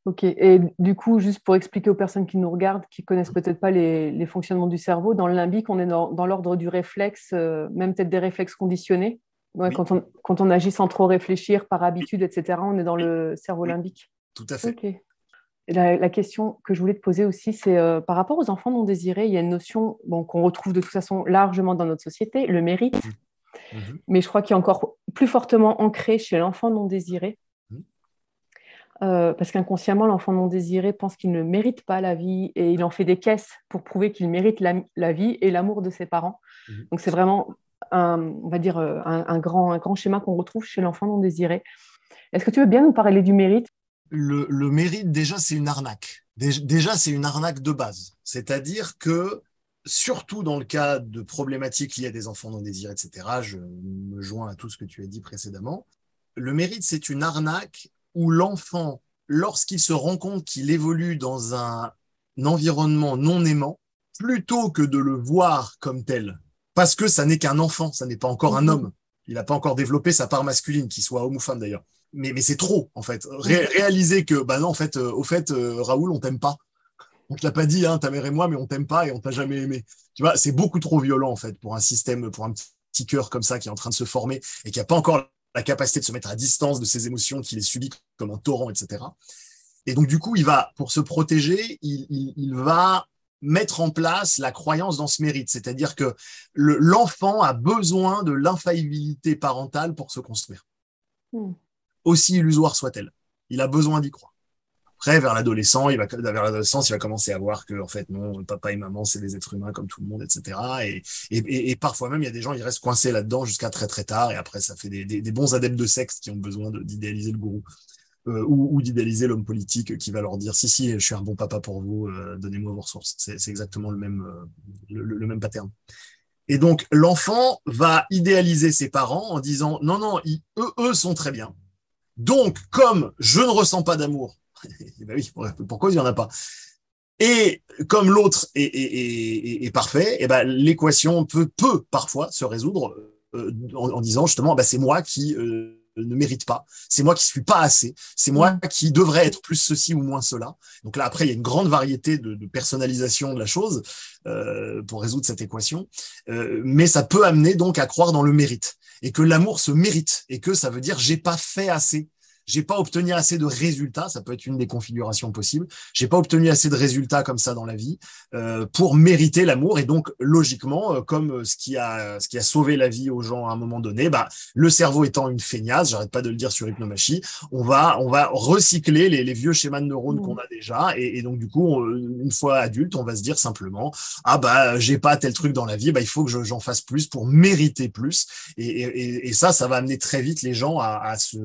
Ok. Et du coup, juste pour expliquer aux personnes qui nous regardent, qui connaissent peut-être pas les, les fonctionnements du cerveau, dans le limbique, on est dans, dans l'ordre du réflexe, euh, même peut-être des réflexes conditionnés. Ouais, Oui. quand, on, quand on agit sans trop réfléchir, par habitude, etc., on est dans le cerveau limbique. Tout à fait. Ok. La, la question que je voulais te poser aussi, c'est euh, par rapport aux enfants non désirés, il y a une notion bon, qu'on retrouve de toute façon largement dans notre société, le mérite, Mhm. mais je crois qu'il est encore plus fortement ancré chez l'enfant non désiré. Mhm. Euh, parce qu'inconsciemment, l'enfant non désiré pense qu'il ne mérite pas la vie et il en fait des caisses pour prouver qu'il mérite la, la vie et l'amour de ses parents. Donc c'est vraiment, un, on va dire, euh, un, un grand, un grand schéma qu'on retrouve chez l'enfant non désiré. Est-ce que tu veux bien nous parler du mérite? Le, le mérite, déjà, c'est une arnaque. Dé- Déjà, c'est une arnaque de base. C'est-à-dire que, surtout dans le cas de problématiques liées à des enfants non désirés, etc., je me joins à tout ce que tu as dit précédemment, le mérite, c'est une arnaque où l'enfant, lorsqu'il se rend compte qu'il évolue dans un environnement non aimant, plutôt que de le voir comme tel, parce que ça n'est qu'un enfant, ça n'est pas encore un Mhm. homme, il n'a pas encore développé sa part masculine, qu'il soit homme ou femme d'ailleurs mais, mais c'est trop en fait. Ré- réaliser que bah non en fait, euh, au fait, euh, Raoul, on t'aime pas. On te l'a pas dit, hein, ta mère et moi, mais on t'aime pas et on t'a jamais aimé. Tu vois, c'est beaucoup trop violent en fait pour un système, pour un petit cœur comme ça qui est en train de se former et qui a pas encore la capacité de se mettre à distance de ses émotions, qu'il les subit comme un torrent, etc. Et donc du coup, il va pour se protéger, il, il, il va mettre en place la croyance dans ce mérite, c'est-à-dire que le- l'enfant a besoin de l'infaillibilité parentale pour se construire Hmm. Aussi illusoire soit-elle. Il a besoin d'y croire. Après, vers l'adolescent, il va, vers l'adolescence, il va commencer à voir que, en fait, non, papa et maman, c'est des êtres humains comme tout le monde, etc. Et, parfois même, il y a des gens, ils restent coincés là-dedans jusqu'à très très tard. Et après, ça fait des, bons adeptes de sexe qui ont besoin d'idéaliser le gourou euh, ou, d'idéaliser l'homme politique qui va leur dire si si, je suis un bon papa pour vous, euh, donnez-moi vos ressources. C'est exactement le même euh, le même pattern. Et donc, l'enfant va idéaliser ses parents en disant non non, ils- eux eux sont très bien. Donc, comme je ne ressens pas d'amour, ben oui, pourquoi il n'y en a pas? Et comme l'autre est, est, est, est parfait, eh ben, l'équation peut, peut parfois se résoudre euh, en, en, disant justement, bah, c'est moi qui euh, ne mérite pas, c'est moi qui suis pas assez, c'est moi qui devrais être plus ceci ou moins cela. Donc là, après, il y a une grande variété de, de personnalisation de la chose euh, pour résoudre cette équation, mais ça peut amener donc à croire dans le mérite et que l'amour se mérite et que ça veut dire j'ai pas fait assez j'ai pas obtenu assez de résultats, ça peut être une des configurations possibles. J'ai pas obtenu assez de résultats comme ça dans la vie euh, pour mériter l'amour et donc logiquement, euh, comme ce qui a ce qui a sauvé la vie aux gens à un moment donné, bah le cerveau étant une feignasse, j'arrête pas de le dire sur hypnomachie, on va on va recycler les, les vieux schémas de neurones mmh. qu'on a déjà et, et, donc du coup, une fois adulte, on va se dire simplement ah bah j'ai pas tel truc dans la vie, bah il faut que j'en fasse plus pour mériter plus et, et, et, ça, ça va amener très vite les gens à, à se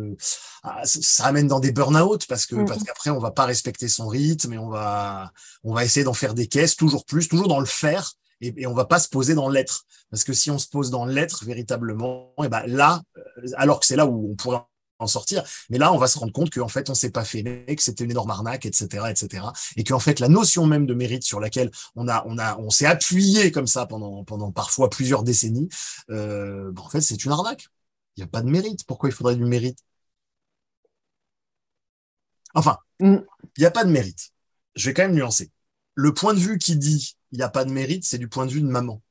ça amène dans des burn-out parce que parce qu'après on va pas respecter son rythme et on va on va essayer d'en faire des caisses toujours plus, toujours dans le faire et, et on va pas se poser dans l'être parce que si on se pose dans l'être véritablement, et ben là, euh, alors que c'est là où on pourrait en sortir. Mais là, on va se rendre compte qu'en fait, on s'est pas fait que c'était une énorme arnaque, etc., etc. Et qu'en fait, la notion même de mérite sur laquelle on a, on a, on s'est appuyé comme ça pendant, pendant parfois plusieurs décennies, euh, ben, en fait, c'est une arnaque. Il n'y a pas de mérite. Pourquoi il faudrait du mérite? Enfin, mm. il n'y a pas de mérite. Je vais quand même nuancer. Le point de vue qui dit il n'y a pas de mérite, c'est du point de vue de maman.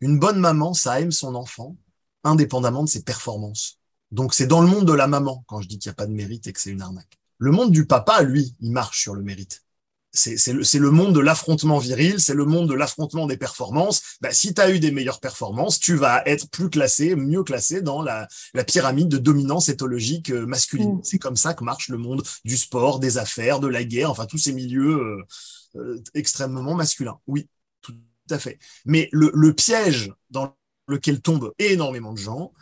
Une bonne maman, ça aime son enfant, indépendamment de ses performances. Donc c'est dans le monde de la maman quand je dis qu'il n'y a pas de mérite et que c'est une arnaque. Le monde du papa, lui, il marche sur le mérite c'est le, le, monde de l'affrontement viril, c'est le monde de l'affrontement des performances. Bah, si tu as eu des meilleures performances, tu vas être plus classé, mieux classé dans la, la pyramide de dominance éthologique euh, masculine. Mm. C'est comme ça que marche le monde du sport, des affaires, de la guerre, enfin tous ces milieux euh, euh, extrêmement masculins. Oui, tout à fait. Mais le, le piège dans lequel tombent énormément de gens,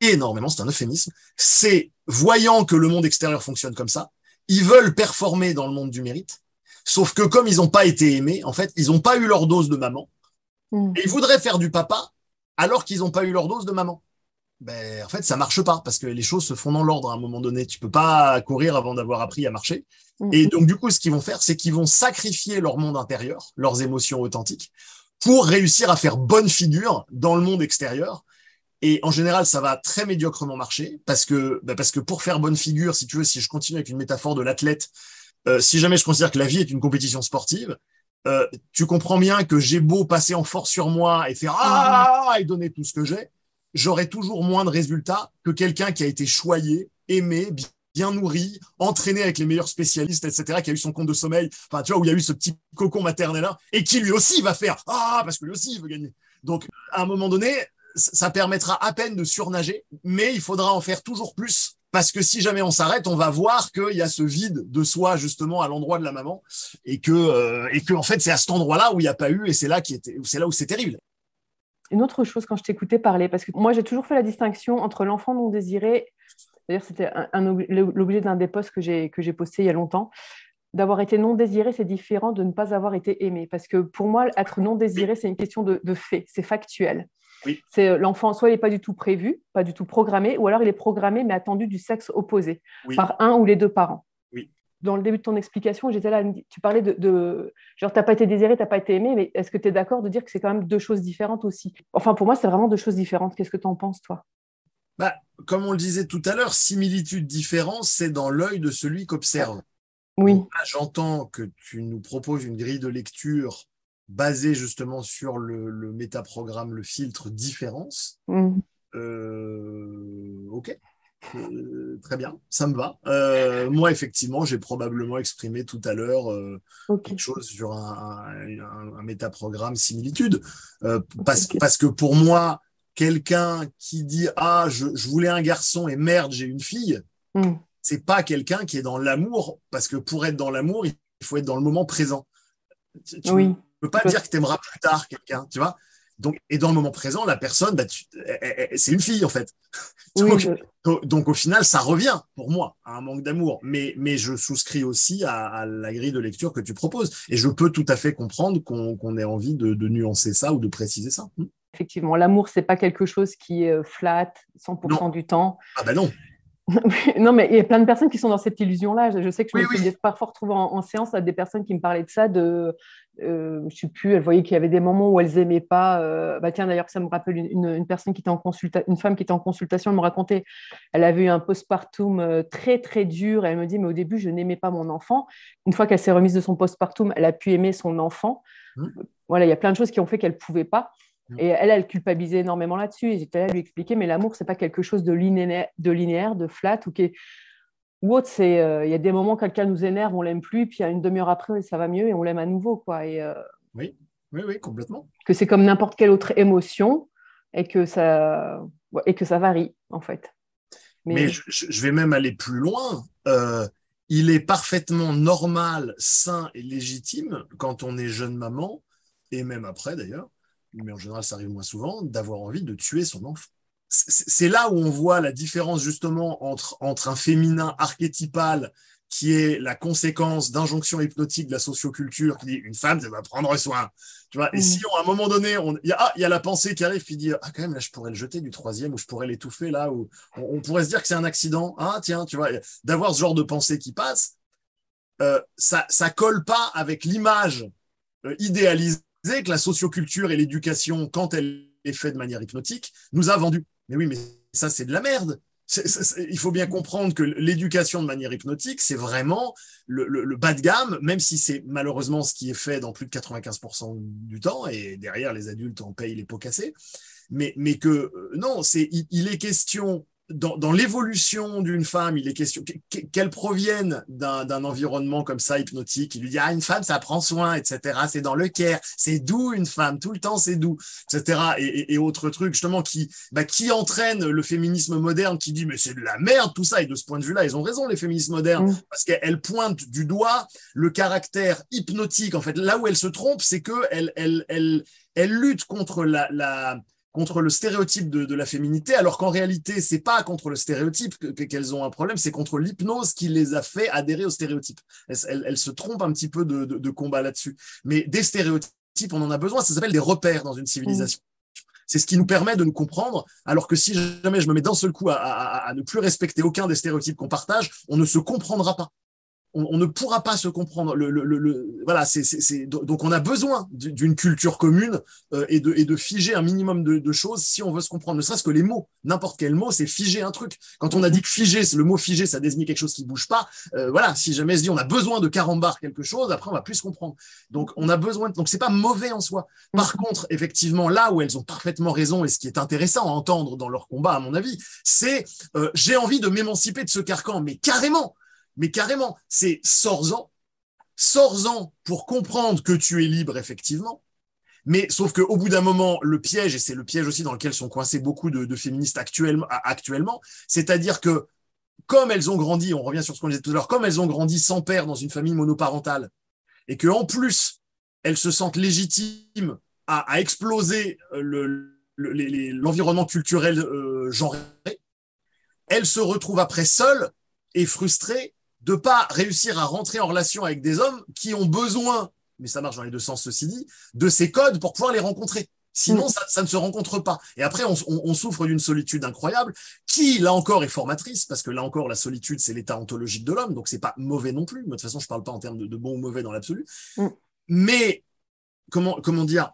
énormément, c'est un euphémisme, c'est voyant que le monde extérieur fonctionne comme ça, ils veulent performer dans le monde du mérite, Sauf que comme ils n'ont pas été aimés, en fait, ils n'ont pas eu leur dose de maman. Mm. Et ils voudraient faire du papa alors qu'ils n'ont pas eu leur dose de maman. Ben, en fait, ça marche pas parce que les choses se font dans l'ordre à un moment donné. Tu peux pas courir avant d'avoir appris à marcher. Mm. Et donc, du coup, ce qu'ils vont faire, c'est qu'ils vont sacrifier leur monde intérieur, leurs émotions authentiques, pour réussir à faire bonne figure dans le monde extérieur. Et en général, ça va très médiocrement marcher parce que, ben parce que pour faire bonne figure, si tu veux, si je continue avec une métaphore de l'athlète, euh, si jamais je considère que la vie est une compétition sportive, euh, tu comprends bien que j'ai beau passer en force sur moi et faire ah et donner tout ce que j'ai, j'aurai toujours moins de résultats que quelqu'un qui a été choyé, aimé, bien nourri, entraîné avec les meilleurs spécialistes, etc., qui a eu son compte de sommeil, enfin, tu vois, où il y a eu ce petit cocon maternel là, et qui lui aussi va faire ah parce que lui aussi il veut gagner. Donc, à un moment donné, ça permettra à peine de surnager, mais il faudra en faire toujours plus parce que si jamais on s'arrête, on va voir qu'il y a ce vide de soi justement à l'endroit de la maman et que euh, en fait c'est à cet endroit-là où il n'y a pas eu et c'est là où c'est terrible. Une autre chose quand je t'écoutais parler, parce que moi j'ai toujours fait la distinction entre l'enfant non désiré, d'ailleurs c'était l'objet d'un des posts que j'ai que posté il y a longtemps, d'avoir été non désiré, c'est différent de ne pas avoir été aimé. Parce que pour moi, être non désiré, c'est une question de fait, c'est factuel. C'est euh, l'enfant, soit il n'est pas du tout prévu, pas du tout programmé, ou alors il est programmé mais attendu du sexe opposé par un ou les deux parents. Oui. Dans le début de ton explication, j'étais là, tu parlais de, de genre, tu n'as pas été désiré, tu n'as pas été aimé, mais est-ce que tu es d'accord de dire que c'est quand même deux choses différentes aussi? Enfin, pour moi, c'est vraiment deux choses différentes. Qu'est-ce que tu en penses, toi? Bah, Comme on le disait tout à l'heure, similitude, différence, c'est dans l'œil de celui qu'observe. Oui. J'entends que tu nous proposes une grille de lecture basé justement sur le, le métaprogramme, le filtre différence. Mm. Euh, ok, euh, très bien, ça me va. Euh, moi, effectivement, j'ai probablement exprimé tout à l'heure quelque chose sur un, un, métaprogramme similitude. parce, parce que pour moi, quelqu'un qui dit Ah, je, je, voulais un garçon et merde, j'ai une fille, mm. c'est pas quelqu'un qui est dans l'amour, parce que pour être dans l'amour, il faut être dans le moment présent. oui peux pas dire que tu aimeras plus tard quelqu'un, tu vois. Donc, et dans le moment présent, la personne, bah, c'est une fille en fait. donc, au final, ça revient pour moi à un manque d'amour. Mais, mais je souscris aussi à, la grille de lecture que tu proposes. Et je peux tout à fait comprendre qu'on ait envie de, nuancer ça ou de préciser ça. Hmm. Effectivement, l'amour, c'est pas quelque chose qui est flat 100% du temps. Ah ben non. non, mais il y a plein de personnes qui sont dans cette illusion-là. Je sais que je me suis parfois retrouvée en, séance à des personnes qui me parlaient de ça, de, euh, je sais plus, elles voyaient qu'il y avait des moments où elles n'aimaient pas. Euh, bah tiens, d'ailleurs, ça me rappelle une, personne qui était en consultation, une femme qui était en consultation, elle me racontait, elle avait eu un postpartum euh, très très dur. Et elle me dit, mais au début, je n'aimais pas mon enfant. Une fois qu'elle s'est remise de son postpartum, elle a pu aimer son enfant. Mmh. Voilà, il y a plein de choses qui ont fait qu'elle ne pouvait pas. Et elle, elle culpabilisait énormément là-dessus. Et j'étais là à lui expliquer, mais l'amour, c'est pas quelque chose de linéaire, de, linéaire, de flat ou qui ou autre. C'est euh, il y a des moments quelqu'un nous énerve, on l'aime plus, puis une demi-heure après, ça va mieux et on l'aime à nouveau, quoi. Et, euh, oui, oui, oui, complètement. Que c'est comme n'importe quelle autre émotion et que ça et que ça varie en fait. Mais, je, vais même aller plus loin. Euh, il est parfaitement normal, sain et légitime quand on est jeune maman et même après d'ailleurs mais en général ça arrive moins souvent, d'avoir envie de tuer son enfant. C'est là où on voit la différence justement entre, entre un féminin archétypal qui est la conséquence d'injonctions hypnotiques de la socioculture qui dit une femme, elle va prendre soin. Tu vois Et mm. si à un moment donné, il y, a, ah, y a la pensée qui arrive qui dit ah quand même là je pourrais le jeter du troisième ou je pourrais l'étouffer là ou on, pourrait se dire que c'est un accident. Ah tiens, tu vois, d'avoir ce genre de pensée qui passe, euh, ça ça colle pas avec l'image euh, idéalisée que la socioculture et l'éducation, quand elle est faite de manière hypnotique, nous a vendu. Mais oui, mais ça, c'est de la merde. il faut bien comprendre que l'éducation de manière hypnotique, c'est vraiment le, bas de gamme, même si c'est malheureusement ce qui est fait dans plus de 95% du temps, et derrière, les adultes en payent les pots cassés. Mais, mais que euh, non, c'est il, est question dans, l'évolution d'une femme, il est question qu'elle provienne d'un environnement comme ça hypnotique. Il lui dit ah une femme ça prend soin, etc. C'est dans le care, c'est doux une femme, tout le temps c'est doux, etc. Et, et, autres trucs justement qui bah, qui entraînent le féminisme moderne qui dit mais c'est de la merde tout ça. Et de ce point de vue-là, ils ont raison les féministes modernes mm. parce qu'elles pointent du doigt le caractère hypnotique. En fait, là où elles se trompent, c'est que elles elles elles, elles luttent contre la, la contre le stéréotype de, la féminité, alors qu'en réalité, c'est pas contre le stéréotype qu'elles ont un problème, c'est contre l'hypnose qui les a fait adhérer au stéréotype. Elles, se trompent un petit peu de, combat là-dessus. Mais des stéréotypes, on en a besoin, ça s'appelle des repères dans une civilisation. C'est ce qui nous permet de nous comprendre, alors que si jamais je me mets d'un seul coup à ne plus respecter aucun des stéréotypes qu'on partage, on ne se comprendra pas on, ne pourra pas se comprendre. Le, voilà, c'est, donc on a besoin d'une culture commune euh, et, de, et de figer un minimum de, choses si on veut se comprendre. Ne serait-ce que les mots, n'importe quel mot, c'est figer un truc. Quand on a dit que figer, le mot figer, ça désigne quelque chose qui bouge pas. Euh, voilà, si jamais se dit on a besoin de carambar quelque chose, après on va plus se comprendre. Donc on a besoin. Donc c'est pas mauvais en soi. Par contre, effectivement, là où elles ont parfaitement raison et ce qui est intéressant à entendre dans leur combat, à mon avis, c'est euh, j'ai envie de m'émanciper de ce carcan, mais carrément mais carrément, c'est sors-en, sors-en pour comprendre que tu es libre, effectivement. Mais sauf qu'au bout d'un moment, le piège, et c'est le piège aussi dans lequel sont coincés beaucoup de, féministes actuellement, c'est-à-dire que comme elles ont grandi, on revient sur ce qu'on disait tout à l'heure, comme elles ont grandi sans père dans une famille monoparentale, et que en plus, elles se sentent légitimes à, exploser euh, l'environnement culturel euh, genré, elles se retrouvent après seules et frustrées de pas réussir à rentrer en relation avec des hommes qui ont besoin, mais ça marche dans les deux sens ceci dit, de ces codes pour pouvoir les rencontrer. Sinon, mm. ça, ne se rencontre pas. Et après, on, souffre d'une solitude incroyable, qui, là encore, est formatrice, parce que là encore, la solitude, c'est l'état ontologique de l'homme, donc c'est pas mauvais non plus. de toute façon, je parle pas en termes de, bon ou mauvais dans l'absolu. Mm. Mais, comment, comment dire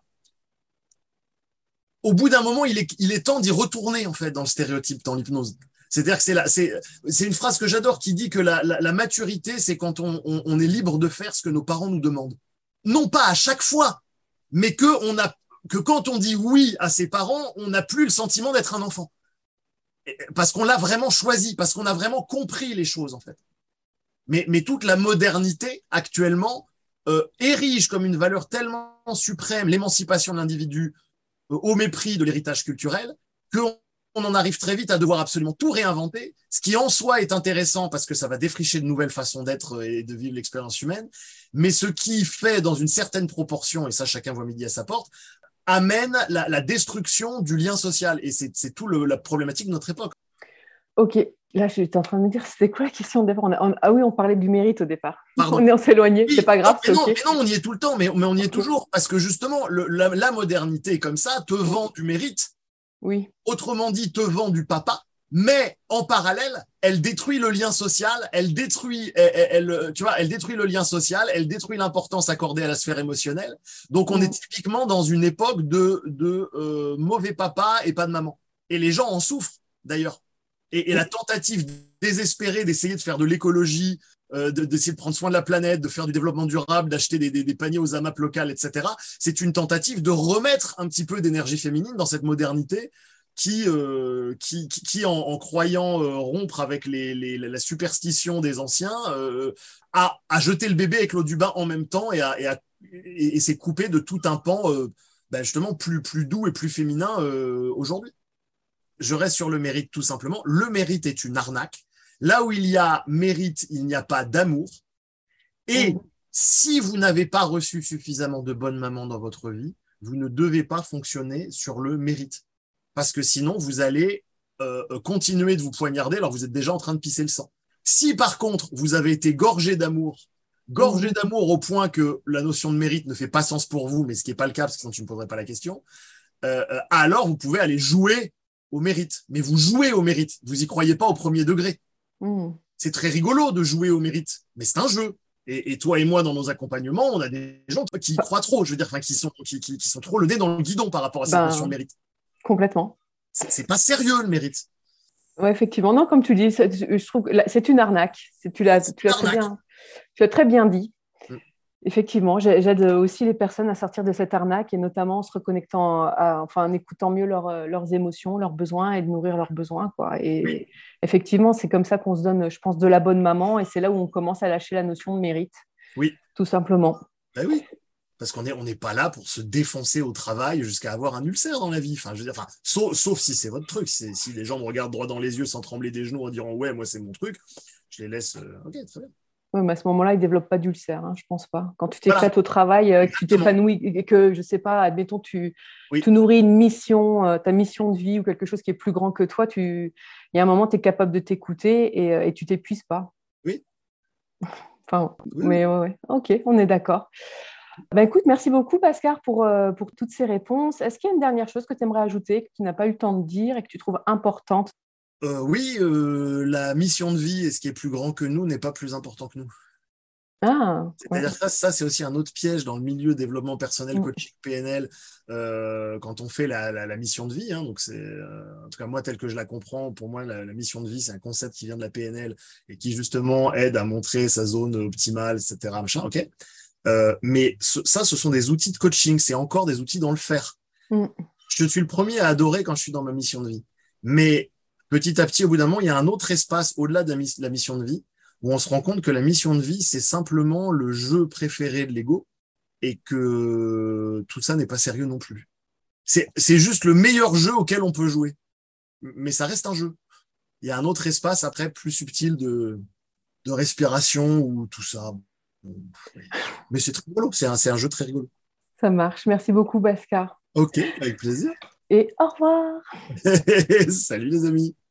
Au bout d'un moment, il est, il est temps d'y retourner, en fait, dans le stéréotype, dans l'hypnose. C'est-à-dire que c'est une phrase que j'adore qui dit que la, maturité, c'est quand on, est libre de faire ce que nos parents nous demandent. Non pas à chaque fois, mais que, quand on dit oui à ses parents, on n'a plus le sentiment d'être un enfant. Parce qu'on l'a vraiment choisi, parce qu'on a vraiment compris les choses, en fait. Mais, mais toute la modernité, actuellement, euh, érige comme une valeur tellement suprême l'émancipation de l'individu euh, au mépris de l'héritage culturel, qu'on on en arrive très vite à devoir absolument tout réinventer, ce qui en soi est intéressant parce que ça va défricher de nouvelles façons d'être et de vivre l'expérience humaine, mais ce qui fait dans une certaine proportion, et ça chacun voit midi à sa porte, amène la, destruction du lien social. Et c'est tout la problématique de notre époque. Ok, là j'étais en train de me dire, c'était quoi la question au départ? Ah oui, on parlait du mérite au départ. On est en s'éloigner, c'est pas grave. Non, mais non, on y est tout le temps, mais, on y est toujours, parce que justement, la, la modernité comme ça te vend du mérite oui. Autrement dit, te vend du papa, mais en parallèle, elle détruit le lien social, elle détruit, elle, tu vois, elle détruit le lien social, elle détruit l'importance accordée à la sphère émotionnelle. Donc, on est mm. typiquement dans une époque de, de euh, mauvais papa et pas de maman. Et les gens en souffrent d'ailleurs. Et, la tentative désespérée d'essayer de faire de l'écologie d'essayer de, prendre soin de la planète, de faire du développement durable, d'acheter des, paniers aux AMAP locales, etc. C'est une tentative de remettre un petit peu d'énergie féminine dans cette modernité qui, euh, qui, qui, en, croyant euh, rompre avec les, les, la superstition des anciens, euh, a, a, jeté le bébé avec l'eau du bain en même temps et, a, et, et, s'est coupé de tout un pan ben justement plus, plus doux et plus féminin aujourd'hui. Je reste sur le mérite tout simplement. Le mérite est une arnaque. Là où il y a mérite, il n'y a pas d'amour. Et mmh. si vous n'avez pas reçu suffisamment de bonnes mamans dans votre vie, vous ne devez pas fonctionner sur le mérite parce que sinon, vous allez euh, continuer de vous poignarder alors vous êtes déjà en train de pisser le sang. Si par contre, vous avez été gorgé d'amour, gorgé mmh. d'amour au point que la notion de mérite ne fait pas sens pour vous, mais ce qui n'est pas le cas, parce que sinon tu ne me poserais pas la question, euh, euh, alors vous pouvez aller jouer au mérite. Mais vous jouez au mérite, vous y croyez pas au premier degré. Mmh. C'est très rigolo de jouer au mérite, mais c'est un jeu. Et, toi et moi, dans nos accompagnements, on a des gens qui croient trop, je veux dire, qui sont, qui, qui, sont trop le nez dans le guidon par rapport à cette ben, notion de mérite. Complètement. C'est pas sérieux le mérite. Oui, effectivement. Non, comme tu dis, je trouve que c'est une arnaque. Tu l'as très bien, tu as très bien dit. Effectivement, j'aide aussi les personnes à sortir de cette arnaque et notamment en se reconnectant, enfin en écoutant mieux leurs émotions, leurs besoins et de nourrir leurs besoins. Quoi. Et effectivement, c'est comme ça qu'on se donne, je pense, de la bonne maman et c'est là où on commence à lâcher la notion de mérite. Oui. Tout simplement. Ben oui parce qu'on n'est on n'est pas là pour se défoncer au travail jusqu'à avoir un ulcère dans la vie. Enfin, je veux dire, enfin, sauf, sauf si c'est votre truc. Si les gens me regardent droit dans les yeux sans trembler des genoux en disant ouais, moi c'est mon truc, je les laisse. Euh, ok, très bien. Oui, mais à ce moment-là, ils ne développent pas d'ulcère, hein, je pense pas. Quand tu t'éclates au travail, euh, que tu t'épanouis, et que, je sais pas, admettons, tu, tu nourris une mission, euh, ta mission de vie ou quelque chose qui est plus grand que toi, tu... il y a un moment, tu es capable de t'écouter et, et tu t'épuises pas. Oui. enfin, mais ouais, ouais, ok, on est d'accord. Bah, écoute, merci beaucoup Pascal pour, euh, pour toutes ces réponses. Est-ce qu'il y a une dernière chose que tu aimerais ajouter, que tu n'as pas eu le temps de dire et que tu trouves importante? Euh, Oui, euh, la mission de vie et ce qui est plus grand que nous n'est pas plus important que nous. Ah, C'est-à-dire ça, ça c'est aussi un autre piège dans le milieu développement personnel, mm. coaching, PNL, quand on fait la, mission de vie. Hein. donc c'est, en tout cas moi tel que je la comprends, pour moi la, mission de vie c'est un concept qui vient de la PNL et qui justement aide à montrer sa zone optimale, etc. Machin, ok. Euh, mais ça, ce sont des outils de coaching. C'est encore des outils dans le faire. Mm. Je suis le premier à adorer quand je suis dans ma mission de vie. Mais petit à petit, au bout d'un moment, il y a un autre espace au-delà de la, mission de vie où on se rend compte que la mission de vie, c'est simplement le jeu préféré de l'ego et que tout ça n'est pas sérieux non plus. C'est juste le meilleur jeu auquel on peut jouer. Mais ça reste un jeu. Il y a un autre espace après plus subtil de, de respiration ou tout ça. Mais c'est très rigolo, c'est un, un, jeu très rigolo. Ça marche. Merci beaucoup, Bascar. Ok, avec plaisir. Et au revoir. Salut les amis.